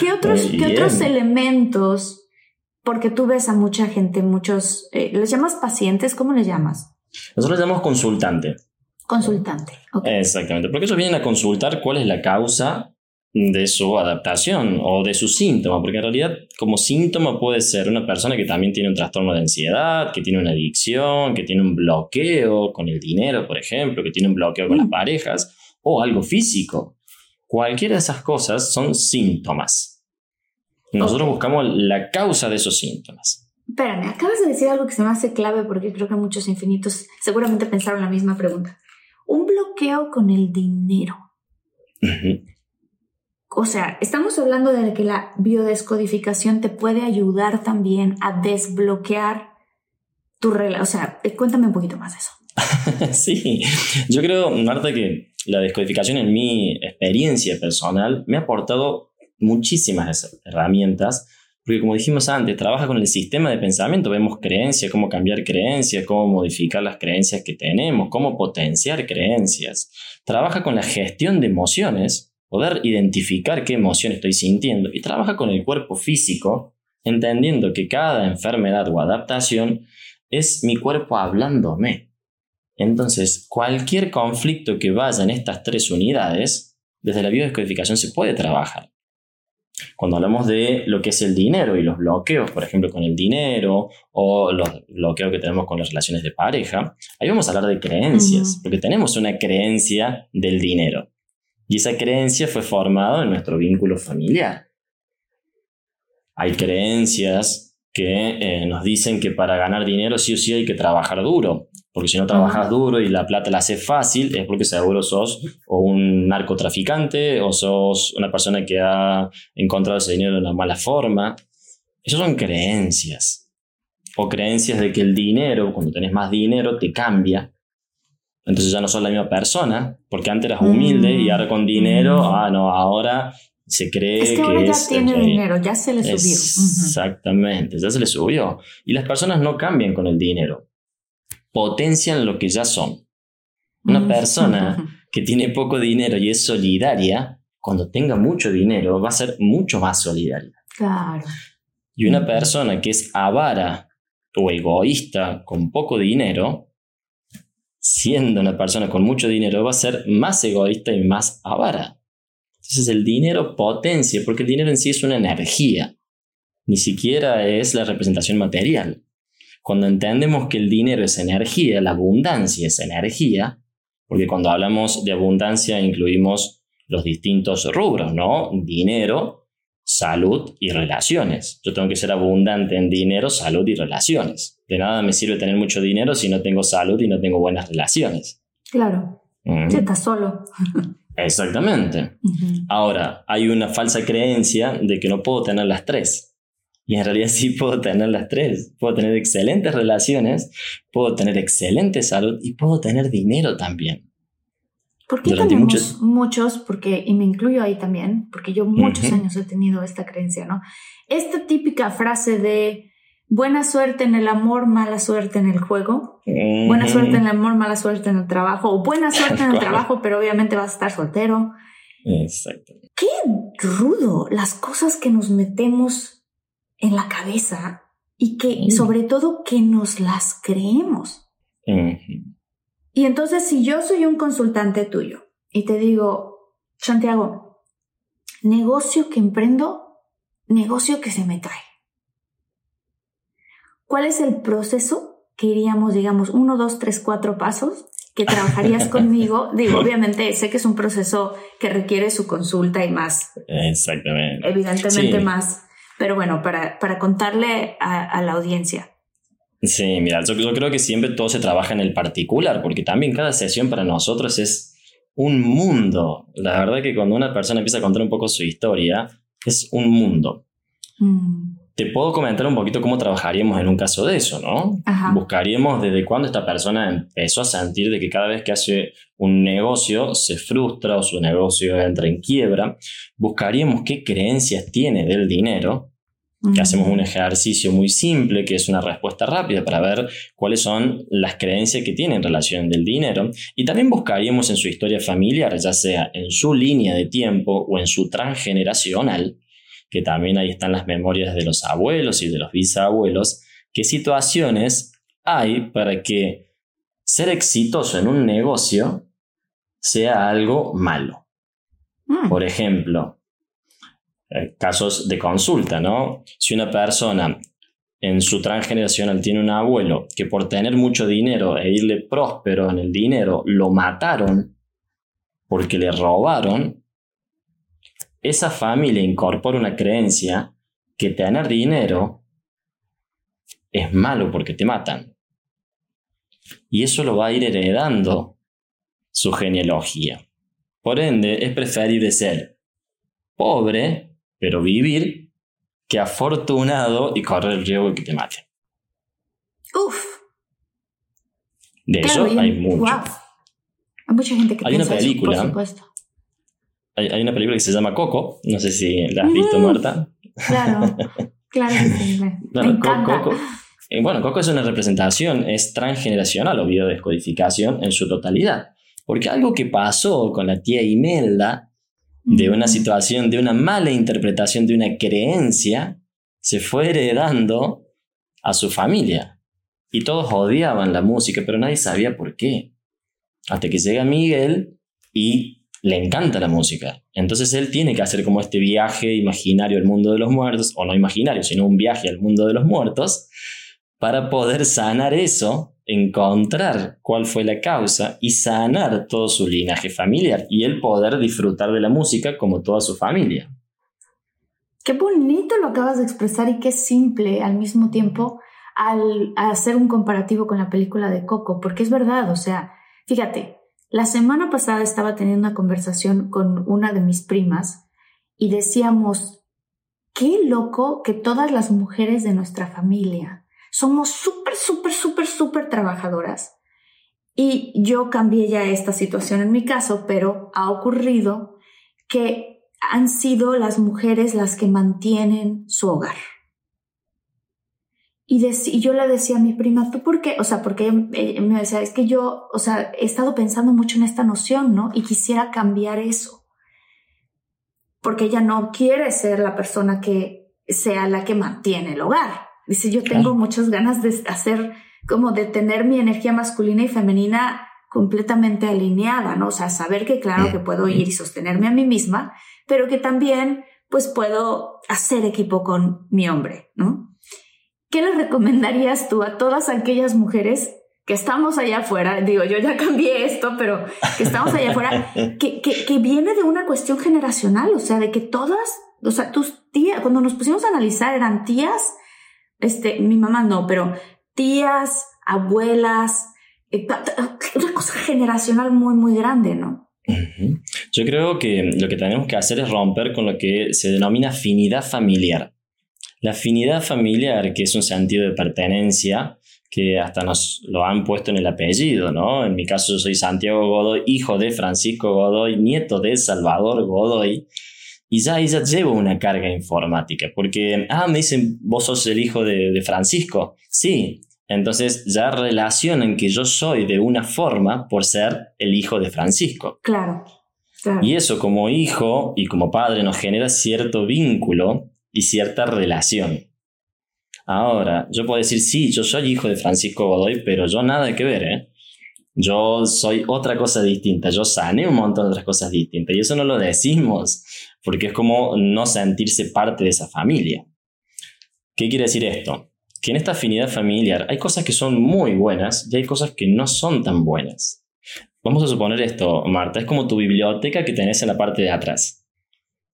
¿Qué otros, ¿qué otros elementos? Porque tú ves a mucha gente, muchos, eh, ¿les llamas pacientes? ¿Cómo les llamas? Nosotros les llamamos consultante. Consultante. Exactamente, porque ellos vienen a consultar cuál es la causa de su adaptación o de su síntoma, porque en realidad como síntoma puede ser una persona que también tiene un trastorno de ansiedad, que tiene una adicción, que tiene un bloqueo con el dinero, por ejemplo, que tiene un bloqueo con las mm. parejas, o algo físico, Cualquiera de esas cosas son síntomas. Nosotros buscamos la causa de esos síntomas. Espérame, acabas de decir algo que se me hace clave porque creo que muchos infinitos seguramente pensaron la misma pregunta. Un bloqueo con el dinero. O sea, estamos hablando de que la biodescodificación te puede ayudar también a desbloquear tu relación. O sea, cuéntame un poquito más de eso. <laughs> sí, yo creo, Marta, que la descodificación en mi experiencia personal me ha aportado muchísimas herramientas, porque como dijimos antes, trabaja con el sistema de pensamiento, vemos creencias, cómo cambiar creencias, cómo modificar las creencias que tenemos, cómo potenciar creencias. Trabaja con la gestión de emociones, poder identificar qué emoción estoy sintiendo, y trabaja con el cuerpo físico, entendiendo que cada enfermedad o adaptación es mi cuerpo hablándome. Entonces, cualquier conflicto que vaya en estas tres unidades, desde la biodescodificación se puede trabajar. Cuando hablamos de lo que es el dinero y los bloqueos, por ejemplo, con el dinero o los bloqueos que tenemos con las relaciones de pareja, ahí vamos a hablar de creencias, porque tenemos una creencia del dinero. Y esa creencia fue formada en nuestro vínculo familiar. Hay creencias que eh, nos dicen que para ganar dinero sí o sí hay que trabajar duro. Porque si no trabajas duro y la plata la haces fácil, es porque seguro sos o un narcotraficante o sos una persona que ha encontrado ese dinero de una mala forma. Esas son creencias. O creencias de que el dinero, cuando tenés más dinero, te cambia. Entonces ya no sos la misma persona, porque antes eras humilde y ahora con dinero, mm. ah, no, ahora se cree es que, ahora ya tiene dinero, ya se le subió. Exactamente, ya se le subió. Y las personas no cambian con el dinero potencian lo que ya son. Una persona <laughs> que tiene poco dinero y es solidaria, cuando tenga mucho dinero, va a ser mucho más solidaria. Claro. Y una persona que es avara o egoísta con poco dinero, siendo una persona con mucho dinero, va a ser más egoísta y más avara. Entonces el dinero potencia, porque el dinero en sí es una energía, ni siquiera es la representación material. Cuando entendemos que el dinero es energía, la abundancia es energía, porque cuando hablamos de abundancia incluimos los distintos rubros, ¿no? Dinero, salud y relaciones. Yo tengo que ser abundante en dinero, salud y relaciones. De nada me sirve tener mucho dinero si no tengo salud y no tengo buenas relaciones. Claro. Si estás solo. Exactamente. Ahora, hay una falsa creencia de que no puedo tener las tres. Y en realidad sí puedo tener las tres. Puedo tener excelentes relaciones, puedo tener excelente salud y puedo tener dinero también. ¿Por qué tenemos muchos, porque, y me incluyo ahí también, porque yo muchos años he tenido esta creencia, ¿no? Esta típica frase de buena suerte en el amor, mala suerte en el juego, buena suerte en el amor, mala suerte en el trabajo, o buena suerte en el trabajo, pero obviamente vas a estar soltero. Exacto. Qué rudo las cosas que nos metemos en la cabeza y que sobre todo que nos las creemos. Y entonces si yo soy un consultante tuyo y te digo, Santiago, negocio que emprendo, negocio que se me cae. ¿Cuál es el proceso que iríamos, digamos, uno, dos, tres, cuatro pasos que trabajarías <laughs> conmigo? Digo, obviamente sé que es un proceso que requiere su consulta y más. Exactamente. Evidentemente más pero bueno, para, para contarle a, la audiencia. Sí, mira, yo, yo, creo que siempre todo se trabaja en el particular, porque también cada sesión para nosotros es un mundo. La verdad que cuando una persona empieza a contar un poco su historia, es un mundo. Mm te puedo comentar un poquito cómo trabajaríamos en un caso de eso, ¿no? Buscaríamos desde cuándo esta persona empezó a sentir de que cada vez que hace un negocio se frustra o su negocio entra en quiebra. Buscaríamos qué creencias tiene del dinero. Que hacemos un ejercicio muy simple, que es una respuesta rápida para ver cuáles son las creencias que tiene en relación del dinero. Y también buscaríamos en su historia familiar, ya sea en su línea de tiempo o en su transgeneracional, que también ahí están las memorias de los abuelos y de los bisabuelos, qué situaciones hay para que ser exitoso en un negocio sea algo malo. Hmm. Por ejemplo, eh, casos de consulta, ¿no? Si una persona en su transgeneracional tiene un abuelo que por tener mucho dinero e irle próspero en el dinero lo mataron porque le robaron, esa familia incorpora una creencia que tener dinero es malo porque te matan. Y eso lo va a ir heredando su genealogía. Por ende, es preferible ser pobre, pero vivir, que afortunado y correr el riesgo de que te mate. Uf. De eso hay mucho. Hay mucha gente que hay piensa una película, por supuesto hay, una película que se llama Coco, no sé si la has visto, Marta. Claro, claro sí. Me, <laughs> Coco, eh, bueno, Coco es una representación, es transgeneracional o biodescodificación en su totalidad. Porque algo que pasó con la tía Imelda, de una situación, de una mala interpretación, de una creencia, se fue heredando a su familia. Y todos odiaban la música, pero nadie sabía por qué. Hasta que llega Miguel y le encanta la música. Entonces él tiene que hacer como este viaje imaginario al mundo de los muertos, o no imaginario, sino un viaje al mundo de los muertos, para poder sanar eso, encontrar cuál fue la causa y sanar todo su linaje familiar y él poder disfrutar de la música como toda su familia. Qué bonito lo acabas de expresar y qué simple al mismo tiempo al, hacer un comparativo con la película de Coco, porque es verdad, o sea, fíjate, la semana pasada estaba teniendo una conversación con una de mis primas y decíamos, qué loco que todas las mujeres de nuestra familia somos súper, súper, súper, súper trabajadoras. Y yo cambié ya esta situación en mi caso, pero ha ocurrido que han sido las mujeres las que mantienen su hogar. Y, yo le decía a mi prima, ¿tú por qué? O sea, porque ella me decía, es que yo, o sea, he estado pensando mucho en esta noción, ¿no? Y quisiera cambiar eso. Porque ella no quiere ser la persona que sea la que mantiene el hogar. Dice, yo tengo muchas ganas de hacer, como de tener mi energía masculina y femenina completamente alineada, ¿no? O sea, saber que claro que puedo ir y sostenerme a mí misma, pero que también pues puedo hacer equipo con mi hombre, ¿no? ¿Qué le recomendarías tú a todas aquellas mujeres que estamos allá afuera? Digo, yo ya cambié esto, pero que estamos allá afuera, <laughs> que, que, viene de una cuestión generacional, o sea, de que todas, o sea, tus tías, cuando nos pusimos a analizar, eran tías, este, mi mamá no, pero tías, abuelas, eh, una cosa generacional muy, muy grande, ¿no? Yo creo que lo que tenemos que hacer es romper con lo que se denomina afinidad familiar. La afinidad familiar, que es un sentido de pertenencia, que hasta nos lo han puesto en el apellido, ¿no? En mi caso yo soy Santiago Godoy, hijo de Francisco Godoy, nieto de Salvador Godoy, y ya ya llevo una carga informática, porque, ah, me dicen, vos sos el hijo de, de Francisco. Sí, entonces ya relacionan que yo soy de una forma por ser el hijo de Francisco. Claro. claro. Y eso como hijo y como padre nos genera cierto vínculo y cierta relación. Ahora, yo puedo decir, sí, yo soy hijo de Francisco Godoy, pero yo nada que ver, ¿eh? Yo soy otra cosa distinta, yo sané un montón de otras cosas distintas y eso no lo decimos porque es como no sentirse parte de esa familia. ¿Qué quiere decir esto? Que en esta afinidad familiar hay cosas que son muy buenas y hay cosas que no son tan buenas. Vamos a suponer esto, Marta, es como tu biblioteca que tenés en la parte de atrás.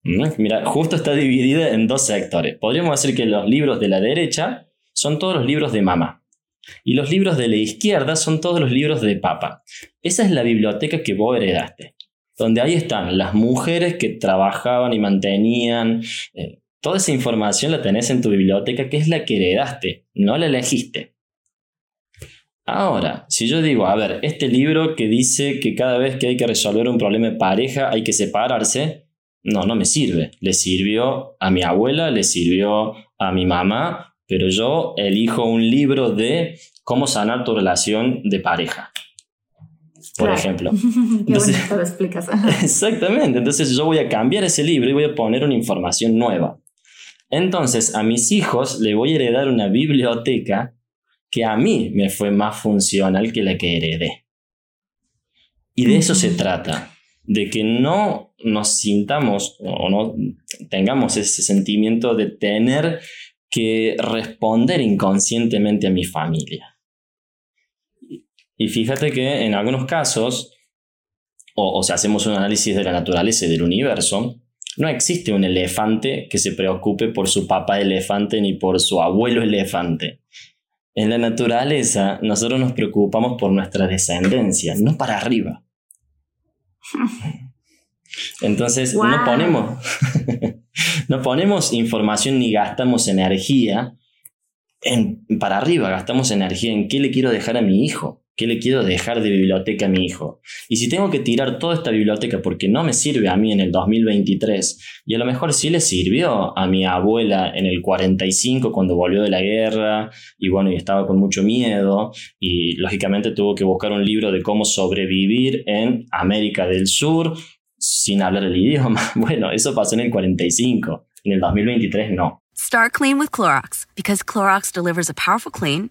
Mira, justo está dividida en dos sectores. Podríamos decir que los libros de la derecha son todos los libros de mamá. Y los libros de la izquierda son todos los libros de papá. Esa es la biblioteca que vos heredaste. Donde ahí están las mujeres que trabajaban y mantenían. Eh, toda esa información la tenés en tu biblioteca, que es la que heredaste, no la elegiste. Ahora, si yo digo, a ver, este libro que dice que cada vez que hay que resolver un problema de pareja hay que separarse, no, no me sirve. Le sirvió a mi abuela, le sirvió a mi mamá, pero yo elijo un libro de cómo sanar tu relación de pareja. Por ejemplo. <laughs> Qué bonito lo explicas. <laughs> exactamente. Entonces yo voy a cambiar ese libro y voy a poner una información nueva. Entonces a mis hijos le voy a heredar una biblioteca que a mí me fue más funcional que la que heredé. Y de eso se trata de que no nos sintamos o no tengamos ese sentimiento de tener que responder inconscientemente a mi familia. Y fíjate que en algunos casos, o, si hacemos un análisis de la naturaleza y del universo, no existe un elefante que se preocupe por su papá elefante ni por su abuelo elefante. En la naturaleza nosotros nos preocupamos por nuestra descendencia, no para arriba. Entonces, no, ponemos, <laughs> no ponemos información ni gastamos energía en, para arriba, gastamos energía en qué le quiero dejar a mi hijo. ¿Qué le quiero dejar de biblioteca a mi hijo? Y si tengo que tirar toda esta biblioteca porque no me sirve a mí en el 2023, y a lo mejor sí le sirvió a mi abuela en el 45 cuando volvió de la guerra, y bueno, y estaba con mucho miedo, y lógicamente tuvo que buscar un libro de cómo sobrevivir en América del Sur sin hablar el idioma. <laughs> Bueno, eso pasó en el 45, en el 2023 no. Start clean with Clorox, because Clorox delivers a powerful clean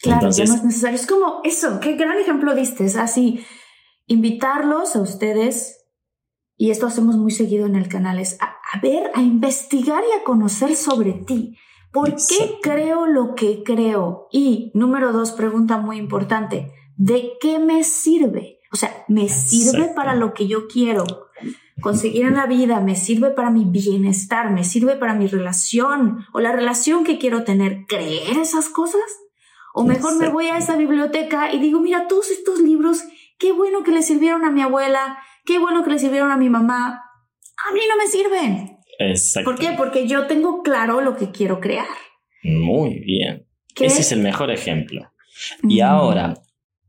Claro, Entonces- ya no es necesario. Es como eso, qué gran ejemplo diste. Es así, invitarlos a ustedes, y esto hacemos muy seguido en el canal, es a, a ver, a investigar y a conocer sobre ti. ¿Por qué creo lo que creo? Y número dos, pregunta muy importante, ¿de qué me sirve? O sea, ¿me sirve para lo que yo quiero? conseguir en la vida, me sirve para mi bienestar, me sirve para mi relación o la relación que quiero tener, creer esas cosas. O mejor me voy a esa biblioteca y digo, mira, todos estos libros, qué bueno que le sirvieron a mi abuela, qué bueno que le sirvieron a mi mamá. A mí no me sirven. Exacto. ¿Por qué? Porque yo tengo claro lo que quiero crear. Muy bien. ¿Qué? Ese es el mejor ejemplo. Y Mm. ahora,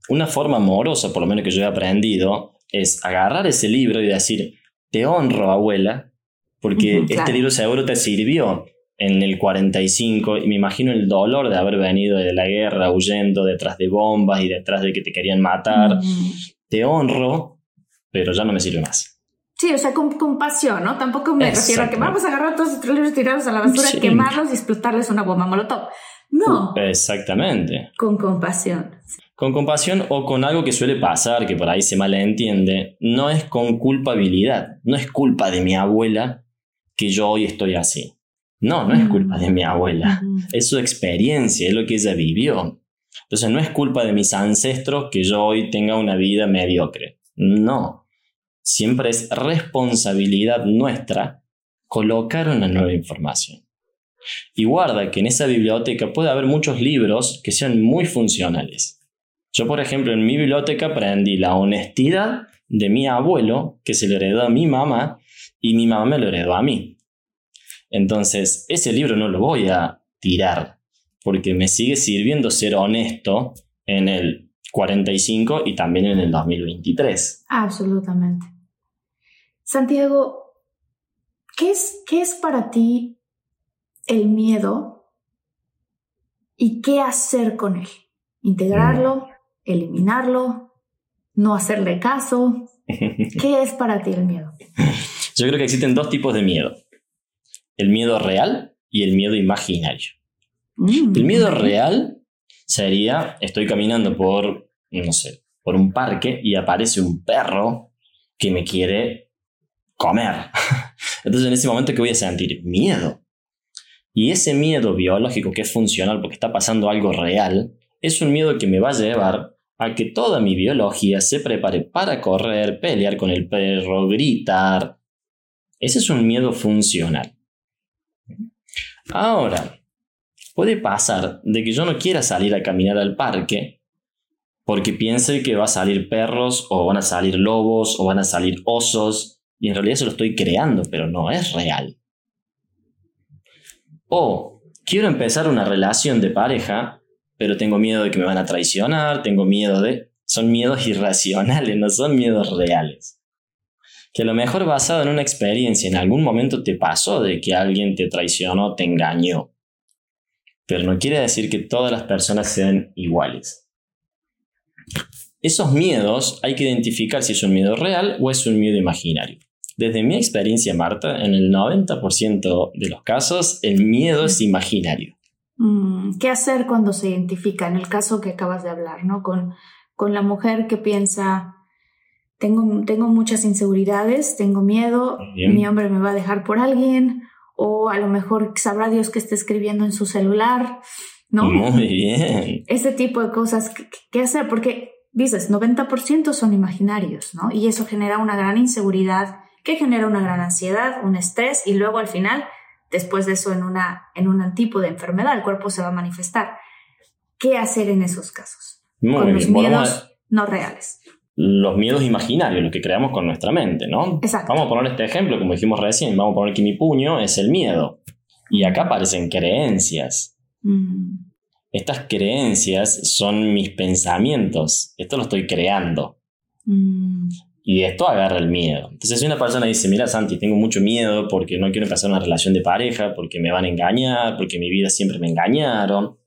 una forma amorosa, por lo menos que yo he aprendido, es agarrar ese libro y decir, te honro, abuela, porque este libro seguro te sirvió en el 45 y me imagino el dolor de haber venido de la guerra huyendo detrás de bombas y detrás de que te querían matar. Mm. Te honro, pero ya no me sirve más. Sí, o sea, con compasión, ¿no? Tampoco me refiero a que Exacto. vamos a agarrar todos estos libros, tirarlos a la basura, Sí. quemarlos y explotarles una bomba molotov. No, Exactamente. con compasión. Con compasión o con algo que suele pasar, que por ahí se malentiende, no es con culpabilidad, no es culpa de mi abuela que yo hoy estoy así. No, no es Mm. culpa de mi abuela, es su experiencia, es lo que ella vivió. Entonces no es culpa de mis ancestros que yo hoy tenga una vida mediocre. No, siempre es responsabilidad nuestra colocar una nueva información. Y guarda que en esa biblioteca puede haber muchos libros que sean muy funcionales. Yo, por ejemplo, en mi biblioteca aprendí la honestidad de mi abuelo, que se le heredó a mi mamá, y mi mamá me lo heredó a mí. Entonces, ese libro no lo voy a tirar, porque me sigue sirviendo ser honesto en el 45 y también en el 2023. Absolutamente. Santiago, ¿qué es, ¿qué es para ti el miedo y qué hacer con él? ¿Integrarlo? ¿Eliminarlo? ¿No hacerle caso? <laughs> ¿Qué es para ti el miedo? Yo creo que existen dos tipos de miedo. El miedo real y el miedo imaginario. Mm. El miedo real sería, estoy caminando por, no sé, por un parque y aparece un perro que me quiere comer. <laughs> Entonces en ese momento, ¿qué voy a sentir? Miedo. Y ese miedo biológico que es funcional porque está pasando algo real, es un miedo que me va a llevar a que toda mi biología se prepare para correr, pelear con el perro, gritar. Ese es un miedo funcional. Ahora, puede pasar de que yo no quiera salir a caminar al parque porque piense que va a salir perros o van a salir lobos o van a salir osos y en realidad se lo estoy creando, pero no es real. O quiero empezar una relación de pareja, pero tengo miedo de que me van a traicionar, tengo miedo de... Son miedos irracionales, no son miedos reales. Que a lo mejor basado en una experiencia, en algún momento te pasó de que alguien te traicionó, te engañó. Pero no quiere decir que todas las personas sean iguales. Esos miedos hay que identificar si es un miedo real o es un miedo imaginario. Desde mi experiencia, Marta, en el 90% de los casos, el miedo es imaginario. Mm, ¿Qué hacer cuando se identifica? En el caso que acabas de hablar, ¿no? Con, con la mujer que piensa, tengo, tengo muchas inseguridades, tengo miedo, Bien. mi hombre me va a dejar por alguien, o a lo mejor sabrá Dios que está escribiendo en su celular, ¿no? Muy bien. Ese tipo de cosas, ¿qué, hacer? Porque dices, 90% son imaginarios, ¿no? Y eso genera una gran inseguridad, que genera una gran ansiedad, un estrés y luego al final, después de eso en, una, en un tipo de enfermedad, el cuerpo se va a manifestar. ¿Qué hacer en esos casos? con los miedos no reales. Los miedos imaginarios, los que creamos con nuestra mente, ¿no? Exacto. Vamos a poner este ejemplo, como dijimos recién, vamos a poner que mi puño es el miedo. Y acá aparecen creencias. Mm, Estas creencias son mis pensamientos. Esto lo estoy creando. mm, Y de esto agarra el miedo. Entonces, si una persona dice, mira Santi, tengo mucho miedo porque no quiero empezar una relación de pareja, porque me van a engañar, porque en mi vida siempre me engañaron.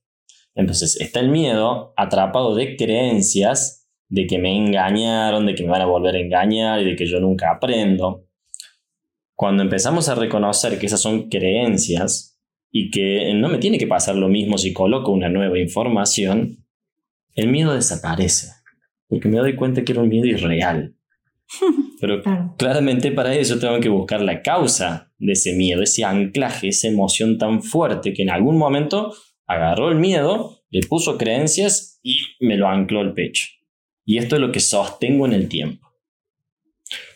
Entonces, está el miedo atrapado de creencias de que me engañaron, de que me van a volver a engañar y de que yo nunca aprendo. Cuando empezamos a reconocer que esas son creencias y que no me tiene que pasar lo mismo si coloco una nueva información, el miedo desaparece. Porque me doy cuenta que era un miedo irreal. <laughs> Pero claro. claramente para eso tengo que buscar la causa de ese miedo, ese anclaje, esa emoción tan fuerte que en algún momento agarró el miedo, le puso creencias y me lo ancló al pecho. Y esto es lo que sostengo en el tiempo.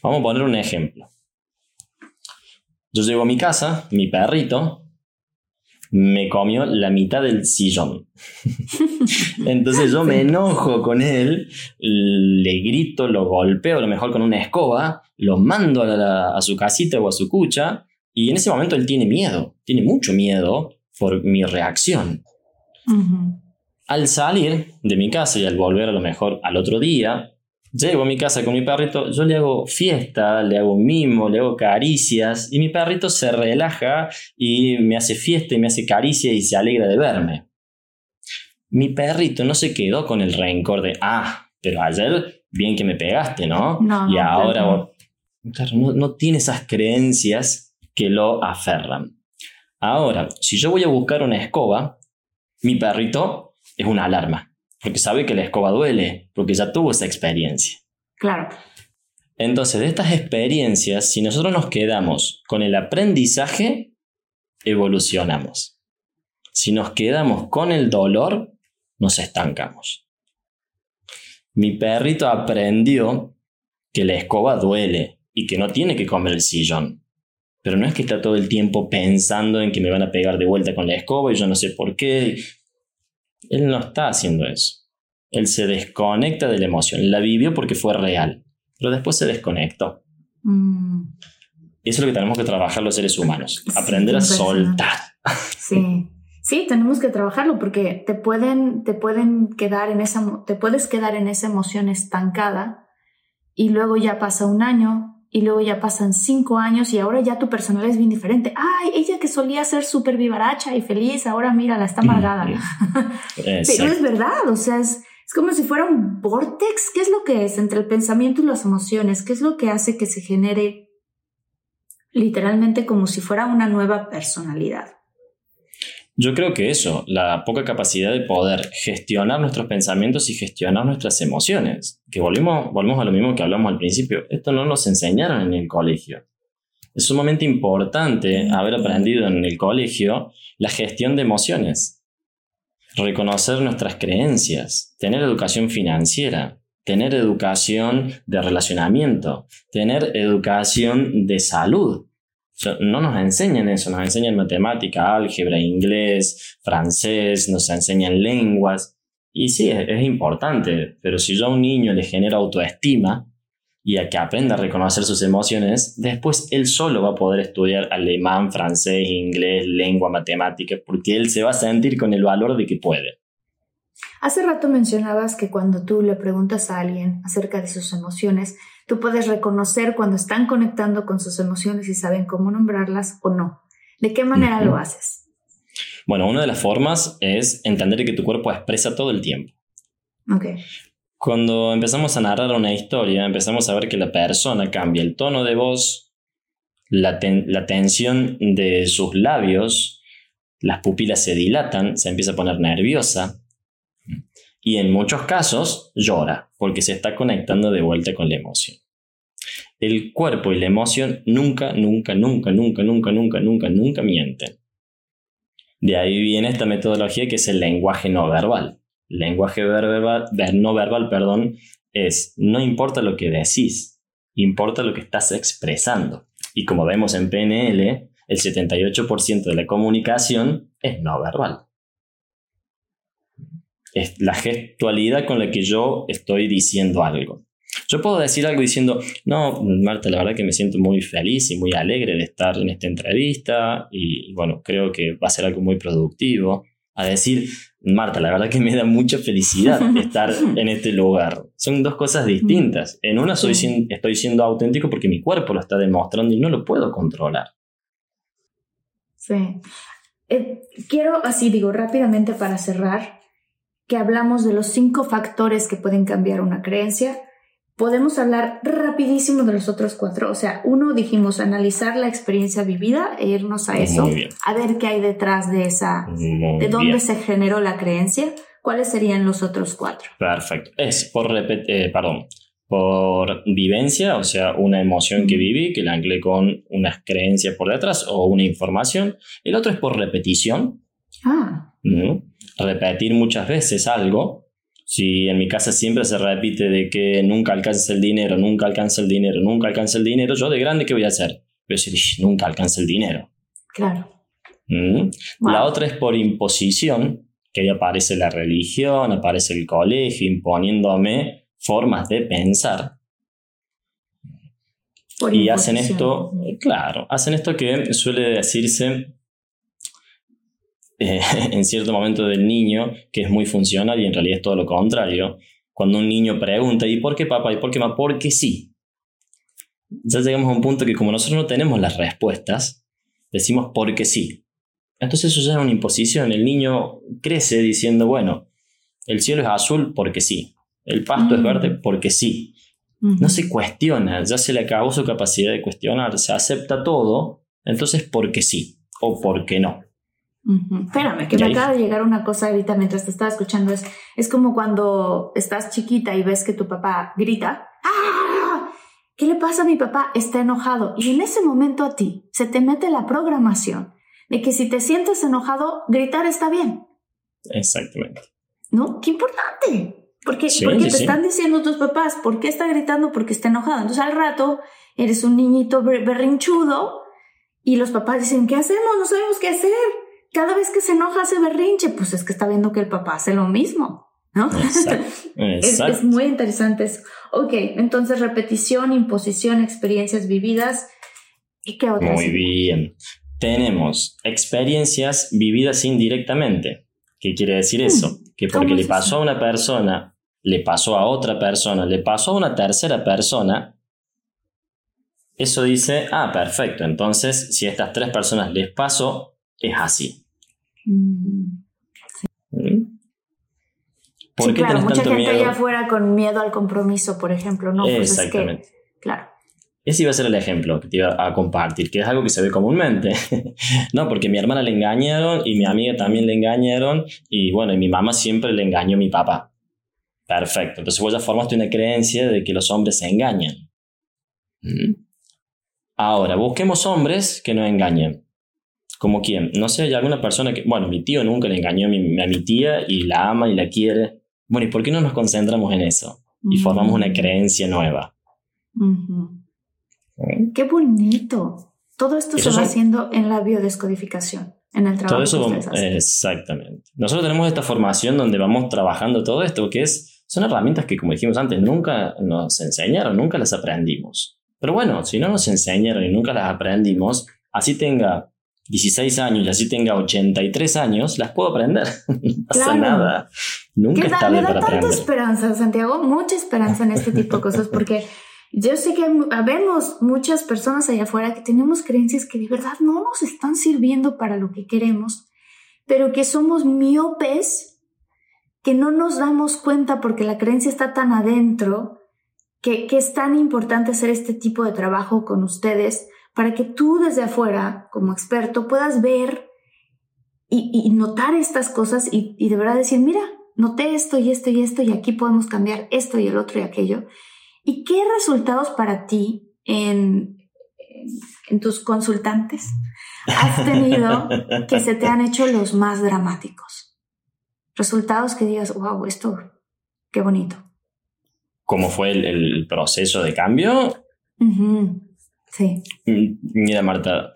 Vamos a poner un ejemplo. Yo llego a mi casa, mi perrito me comió la mitad del sillón. <laughs> Entonces yo me enojo con él, le grito, lo golpeo, a lo mejor con una escoba, lo mando a, la- a su casita o a su cucha, y en ese momento él tiene miedo, tiene mucho miedo por mi reacción. Ujú. Al salir de mi casa y al volver a lo mejor al otro día, llego a mi casa con mi perrito, yo le hago fiesta, le hago mimo, le hago caricias y mi perrito se relaja y me hace fiesta y me hace caricia y se alegra de verme. Mi perrito no se quedó con el rencor de, ah, pero ayer bien que me pegaste, ¿no? No, y no, ahora... claro. Claro, no, no tiene esas creencias que lo aferran. Ahora, si yo voy a buscar una escoba, mi perrito es una alarma, porque sabe que la escoba duele, porque ya tuvo esa experiencia. Claro. Entonces, de estas experiencias, si nosotros nos quedamos con el aprendizaje, evolucionamos. Si nos quedamos con el dolor, nos estancamos. Mi perrito aprendió que la escoba duele y que no tiene que comer el sillón. Pero no es que está todo el tiempo pensando en que me van a pegar de vuelta con la escoba y yo no sé por qué. Él no está haciendo eso. Él se desconecta de la emoción. La vivió porque fue real, pero después se desconectó. Mm, Eso es lo que tenemos que trabajar los seres humanos. Sí, Aprender a soltar. sí. Sí, tenemos que trabajarlo porque te pueden, te pueden quedar en esa, te puedes quedar en esa emoción estancada y luego ya pasa un año y luego ya pasan cinco años y ahora ya tu personalidad es bien diferente. Ay, ella que solía ser súper vivaracha y feliz, ahora mira, la está amargada. <laughs> Pero es verdad, o sea, es, es como si fuera un vortex. ¿Qué es lo que es entre el pensamiento y las emociones? ¿Qué es lo que hace que se genere literalmente como si fuera una nueva personalidad? Yo creo que eso, la poca capacidad de poder gestionar nuestros pensamientos y gestionar nuestras emociones. Que volvemos, volvemos a lo mismo que hablamos al principio. Esto no nos enseñaron en el colegio. Es sumamente importante haber aprendido en el colegio la gestión de emociones. Reconocer nuestras creencias, tener educación financiera, tener educación de relacionamiento, tener educación de salud. No nos enseñan eso, nos enseñan matemática, álgebra, inglés, francés, nos enseñan lenguas. Y sí, es, es importante, pero si yo a un niño le genero autoestima y a que aprenda a reconocer sus emociones, después él solo va a poder estudiar alemán, francés, inglés, lengua, matemática, porque él se va a sentir con el valor de que puede. Hace rato mencionabas que cuando tú le preguntas a alguien acerca de sus emociones, tú puedes reconocer cuando están conectando con sus emociones y saben cómo nombrarlas o no. ¿De qué manera lo haces? Bueno, una de las formas es entender que tu cuerpo expresa todo el tiempo. Ok. Cuando empezamos a narrar una historia, empezamos a ver que la persona cambia el tono de voz, la, ten- la tensión de sus labios, las pupilas se dilatan, se empieza a poner nerviosa y en muchos casos llora porque se está conectando de vuelta con la emoción. El cuerpo y la emoción nunca, nunca, nunca, nunca, nunca, nunca, nunca, nunca mienten. De ahí viene esta metodología que es el lenguaje no verbal. Lenguaje verbal, no verbal, perdón, es no importa lo que decís, importa lo que estás expresando. Y como vemos en PNL, el 78% de la comunicación es no verbal. Es la gestualidad con la que yo estoy diciendo algo. Yo puedo decir algo diciendo, no, Marta, la verdad que me siento muy feliz y muy alegre de estar en esta entrevista y bueno, creo que va a ser algo muy productivo. A decir, Marta, la verdad que me da mucha felicidad <laughs> estar en este lugar. Son dos cosas distintas. En una soy, estoy siendo auténtico porque mi cuerpo lo está demostrando y no lo puedo controlar. Sí. Eh, quiero, así digo, rápidamente para cerrar, que hablamos de los cinco factores que pueden cambiar una creencia podemos hablar rapidísimo de los otros cuatro. O sea, uno dijimos analizar la experiencia vivida e irnos a eso, a ver qué hay detrás de esa, de dónde se generó la creencia. ¿Cuáles serían los otros cuatro? Perfecto. Es por eh, perdón, por vivencia, o sea, una emoción que viví, que la anclé con unas creencias por detrás o una información. El otro es por repetición. Ah. Repetir muchas veces algo si en mi casa siempre se repite de que nunca alcanza el dinero, nunca alcanza el dinero, nunca alcanza el dinero, yo de grande, ¿qué voy a hacer? Voy a decir, nunca alcanza el dinero. Claro. Mm. La otra es por imposición, que ahí aparece la religión, aparece el colegio, imponiéndome formas de pensar. y hacen esto, claro, hacen esto que suele decirse eh, <laughs> en cierto momento del niño que es muy funcional y en realidad es todo lo contrario. Cuando un niño pregunta, ¿y por qué papá? ¿Y por qué mamá? Porque sí. Ya llegamos a un punto que como nosotros no tenemos las respuestas, decimos porque sí. Entonces eso ya es una imposición. El niño crece diciendo, bueno, el cielo es azul porque sí. El pasto es mm. verde porque sí. No se cuestiona, ya se le acabó su capacidad de cuestionar, se acepta todo, entonces porque sí o porque no. Espérame, que me acaba de llegar una cosa ahorita mientras te estaba escuchando. Es, es como cuando estás chiquita y ves que tu papá grita. ¡Ah! ¿Qué le pasa a mi papá? Está enojado. Y en ese momento a ti se te mete la programación de que si te sientes enojado, gritar está bien. Exactamente. ¿No? Qué importante. Porque, porque te están diciendo tus papás, ¿por qué está gritando? Porque está enojado. Entonces al rato eres un niñito berrinchudo y los papás dicen, ¿qué hacemos? No sabemos qué hacer cada vez que se enoja hace berrinche, pues es que está viendo que el papá hace lo mismo, ¿no? <laughs> es, muy interesante eso. Ok, entonces repetición, imposición, experiencias vividas. ¿Y qué otras? Muy bien. Tenemos experiencias vividas indirectamente. ¿Qué quiere decir hmm, eso? Que porque le pasó a una persona, le pasó a otra persona, le pasó a una tercera persona, eso dice, ah, perfecto, entonces si a estas tres personas les pasó, es así. Mm. ¿Por sí, claro, mucha gente allá afuera con miedo al compromiso, por ejemplo, ¿no? Pues Exactamente. claro. Ese iba a ser el ejemplo que te iba a compartir, que es algo que se ve comúnmente. <laughs> no, porque mi hermana le engañaron y mi amiga también le engañaron y bueno, y mi mamá siempre le engañó a mi papá. Perfecto. Entonces vos ya formaste una creencia de que los hombres se engañan. ¿Mm? Ahora, busquemos hombres que no engañen. ¿Como quién? No sé, hay alguna persona que, bueno, mi tío nunca le engañó a mi, tía y la ama y la quiere. Bueno, ¿y por qué no nos concentramos en eso? Y formamos una creencia nueva. ¿Eh? Qué bonito. Todo esto se va haciendo en la biodescodificación, en el trabajo. Todo eso, exactamente. Nosotros tenemos esta formación donde vamos trabajando todo esto, que es, son herramientas que, como dijimos antes, nunca nos enseñaron, nunca las aprendimos. Pero bueno, si no nos enseñaron y nunca las aprendimos, así tenga 16 años y así tenga 83 años, las puedo aprender. <laughs> no pasa nada. Nunca está Me da tanta esperanza, Santiago, mucha esperanza en este tipo de cosas, porque yo sé que vemos muchas personas allá afuera que tenemos creencias que de verdad no nos están sirviendo para lo que queremos, pero que somos miopes, que no nos damos cuenta porque la creencia está tan adentro, que, que es tan importante hacer este tipo de trabajo con ustedes para que tú desde afuera, como experto, puedas ver y, notar estas cosas y, de verdad decir, mira, noté esto y esto y esto y aquí podemos cambiar esto y el otro y aquello. ¿Y qué resultados para ti en, en tus consultantes has tenido que se te han hecho los más dramáticos? resultados que digas, wow, esto, qué bonito. ¿Cómo fue el, proceso de cambio? Sí. Mira, Marta,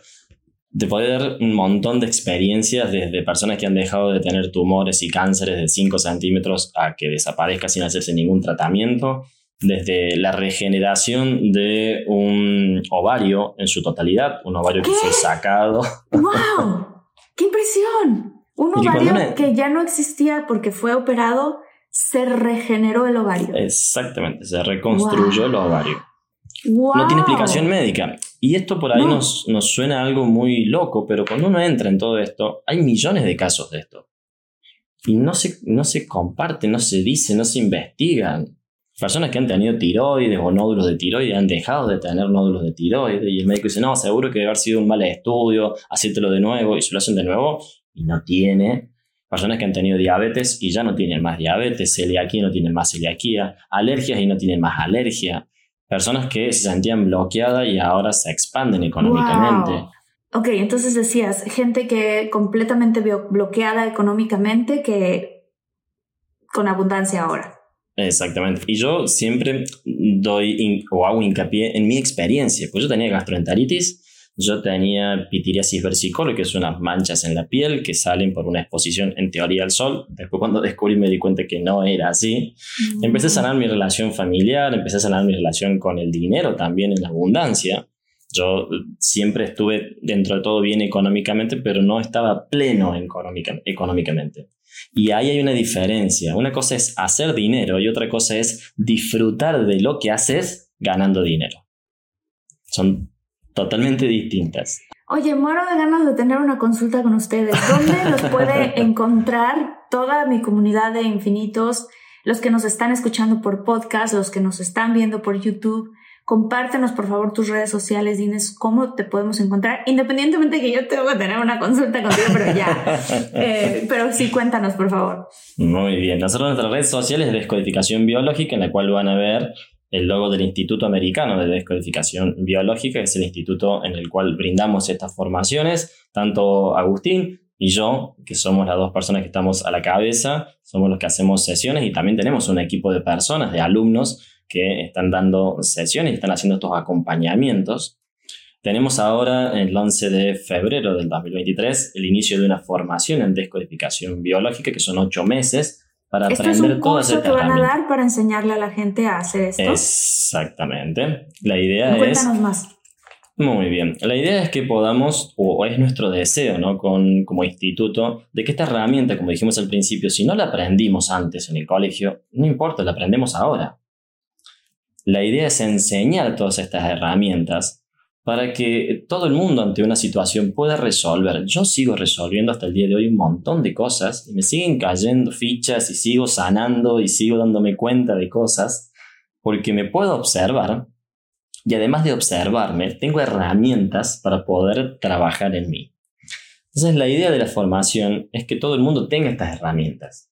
te puede dar un montón de experiencias desde personas que han dejado de tener tumores y cánceres de 5 centímetros a que desaparezca sin hacerse ningún tratamiento, desde la regeneración de un ovario en su totalidad, un ovario que fue sacado. ¡Wow! ¡Qué impresión! Un ovario que ya no existía porque fue operado, se regeneró el ovario. Exactamente, se reconstruyó el ovario. No tiene explicación médica. Y esto por ahí nos, nos suena algo muy loco, pero cuando uno entra en todo esto, hay millones de casos de esto. Y no se, no se comparte, no se dice, no se investigan. Personas que han tenido tiroides o nódulos de tiroides han dejado de tener nódulos de tiroides y el médico dice, no, seguro que debe haber sido un mal estudio, hacértelo de nuevo y se lo hacen de nuevo y no tiene. Personas que han tenido diabetes y ya no tienen más diabetes, celiaquía y no tienen más celiaquía, alergias y no tienen más alergia. Personas que se sentían bloqueadas y ahora se expanden económicamente. Ok, entonces decías, gente que completamente bloqueada económicamente que con abundancia ahora. Exactamente. Y yo siempre doy o hago hincapié en mi experiencia. Pues yo tenía gastroenteritis, yo tenía pitiriasis versicolor, que son unas manchas en la piel que salen por una exposición en teoría al sol. Después cuando descubrí me di cuenta que no era así. Mm. Empecé a sanar mi relación familiar, empecé a sanar mi relación con el dinero también en la abundancia. Yo siempre estuve dentro de todo bien económicamente, pero no estaba pleno económicamente. Y ahí hay una diferencia. Una cosa es hacer dinero y otra cosa es disfrutar de lo que haces ganando dinero. Son totalmente distintas. Oye, muero de ganas de tener una consulta con ustedes. ¿Dónde <laughs> los puede encontrar toda mi comunidad de infinitos? Los que nos están escuchando por podcast, los que nos están viendo por YouTube. Compártenos por favor tus redes sociales, dinos cómo te podemos encontrar, independientemente de que yo tengo que tener una consulta contigo, pero ya. <laughs> Eh, pero sí, cuéntanos por favor. Muy bien, nosotros nuestras redes sociales es Descodificación Biológica, en la cual van a ver el logo del Instituto Americano de Descodificación Biológica, que es el instituto en el cual brindamos estas formaciones, tanto Agustín y yo, que somos las dos personas que estamos a la cabeza, somos los que hacemos sesiones y también tenemos un equipo de personas, de alumnos, que están dando sesiones y están haciendo estos acompañamientos. Tenemos ahora, el 11 de febrero del 2023, el inicio de una formación en descodificación biológica, que son ocho meses, para aprender es un curso que van a dar para enseñarle a la gente a hacer esto. Exactamente. La idea es. Cuéntanos más. Muy bien. La idea es que podamos, o es nuestro deseo, ¿no? Con, como instituto, de que esta herramienta, como dijimos al principio, si no la aprendimos antes en el colegio, no importa, la aprendemos ahora. La idea es enseñar todas estas herramientas para que todo el mundo ante una situación pueda resolver. Yo sigo resolviendo hasta el día de hoy un montón de cosas y me siguen cayendo fichas y sigo sanando y sigo dándome cuenta de cosas porque me puedo observar y además de observarme, tengo herramientas para poder trabajar en mí. Entonces la idea de la formación es que todo el mundo tenga estas herramientas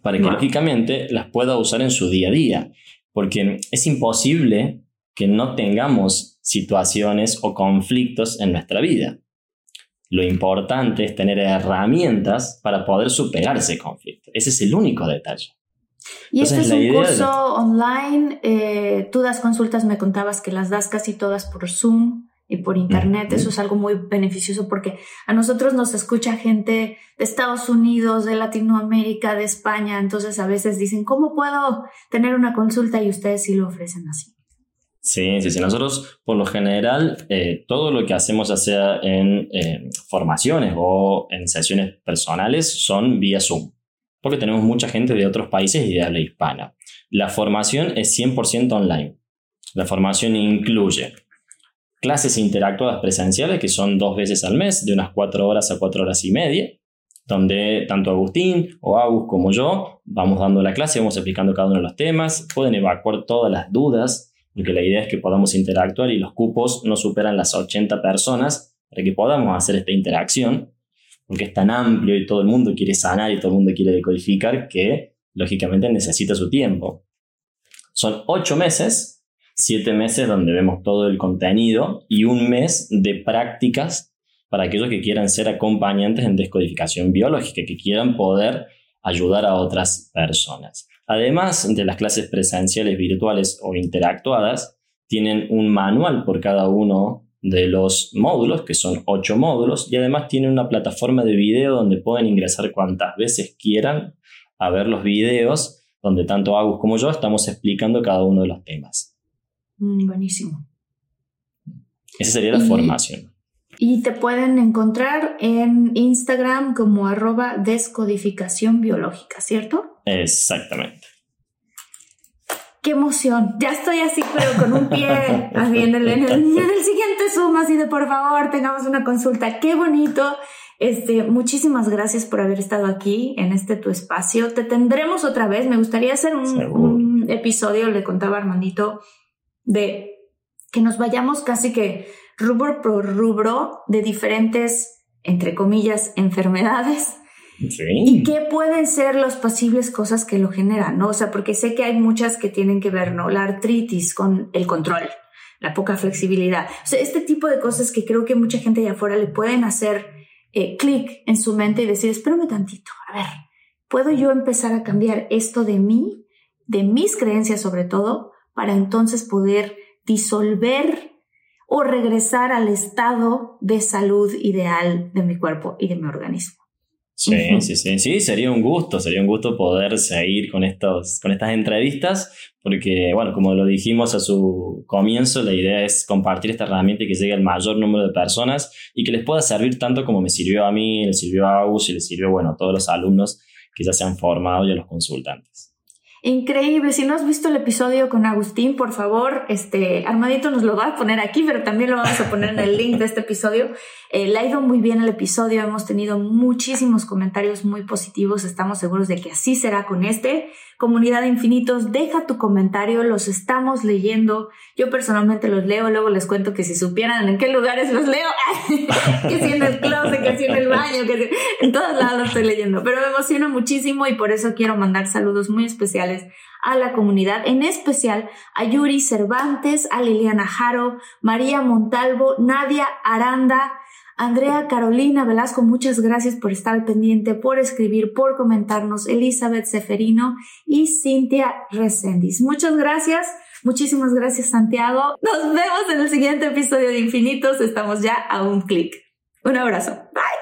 para que lógicamente las pueda usar en su día a día, porque es imposible que no tengamos situaciones o conflictos en nuestra vida. Lo importante es tener herramientas para poder superar ese conflicto. Ese es el único detalle. Y este es un curso online. Eh, tú das consultas, me contabas que las das casi todas por Zoom y por internet. Eso es algo muy beneficioso porque a nosotros nos escucha gente de Estados Unidos, de Latinoamérica, de España. Entonces a veces dicen, ¿cómo puedo tener una consulta? Y ustedes sí lo ofrecen así. Sí, sí, sí. Nosotros, por lo general, eh, todo lo que hacemos, ya sea en eh, formaciones o en sesiones personales, son vía Zoom, porque tenemos mucha gente de otros países y de habla hispana. La formación es 100% online. La formación incluye clases interactuadas presenciales, que son dos veces al mes, de unas cuatro horas a cuatro horas y media, donde tanto Agustín o Agus como yo vamos dando la clase, vamos explicando cada uno de los temas, pueden evacuar todas las dudas porque la idea es que podamos interactuar y los cupos no superan las 80 personas para que podamos hacer esta interacción, porque es tan amplio y todo el mundo quiere sanar y todo el mundo quiere decodificar que lógicamente necesita su tiempo. Son 8 meses, 7 meses donde vemos todo el contenido y un mes de prácticas para aquellos que quieran ser acompañantes en descodificación biológica, que quieran poder ayudar a otras personas. Además, entre las clases presenciales, virtuales o interactuadas, tienen un manual por cada uno de los módulos, que son ocho módulos, y además tienen una plataforma de video donde pueden ingresar cuantas veces quieran a ver los videos, donde tanto Agus como yo estamos explicando cada uno de los temas. Mm, buenísimo. Esa sería la formación. Y te pueden encontrar en Instagram como arroba descodificación biológica, ¿cierto? Exactamente. ¡Qué emoción! Ya estoy así, pero con un pie así en el, en el, siguiente Zoom, así de por favor, tengamos una consulta. ¡Qué bonito! Este, muchísimas gracias por haber estado aquí en este tu espacio. Te tendremos otra vez. Me gustaría hacer un, un episodio, le contaba Armandito, de que nos vayamos casi que rubro por rubro de diferentes, entre comillas, enfermedades. ¿Y qué pueden ser las posibles cosas que lo generan? ¿no? O sea, porque sé que hay muchas que tienen que ver, ¿no? La artritis con el control, la poca flexibilidad. O sea, este tipo de cosas que creo que mucha gente allá afuera le pueden hacer eh, clic en su mente y decir, espérame tantito, a ver, ¿puedo yo empezar a cambiar esto de mí, de mis creencias sobre todo, para entonces poder disolver o regresar al estado de salud ideal de mi cuerpo y de mi organismo. Sí, sí, sí, sí, sería un gusto, sería un gusto poder seguir con, estos, con estas entrevistas, porque, bueno, como lo dijimos a su comienzo, la idea es compartir esta herramienta y que llegue al mayor número de personas y que les pueda servir tanto como me sirvió a mí, le sirvió a Agus y le sirvió, bueno, a todos los alumnos que ya se han formado y a los consultantes. Increíble. Si no has visto el episodio con Agustín, por favor, este Armadito nos lo va a poner aquí, pero también lo vamos a poner en el link de este episodio. Eh, le ha ido muy bien el episodio. Hemos tenido muchísimos comentarios muy positivos. Estamos seguros de que así será con este. Comunidad de Infinitos, deja tu comentario, los estamos leyendo. Yo personalmente los leo, luego les cuento que si supieran en qué lugares los leo, <laughs> que si en el closet, que si en el baño, que si... en todos lados los estoy leyendo. Pero me emociona muchísimo y por eso quiero mandar saludos muy especiales a la comunidad, en especial a Yuri Cervantes, a Liliana Jaro, María Montalvo, Nadia Aranda, Andrea Carolina Velasco, muchas gracias por estar pendiente, por escribir, por comentarnos. Elizabeth Seferino y Cintia Resendiz. Muchas gracias. Muchísimas gracias, Santiago. Nos vemos en el siguiente episodio de Infinitos. Estamos ya a un clic. Un abrazo. Bye.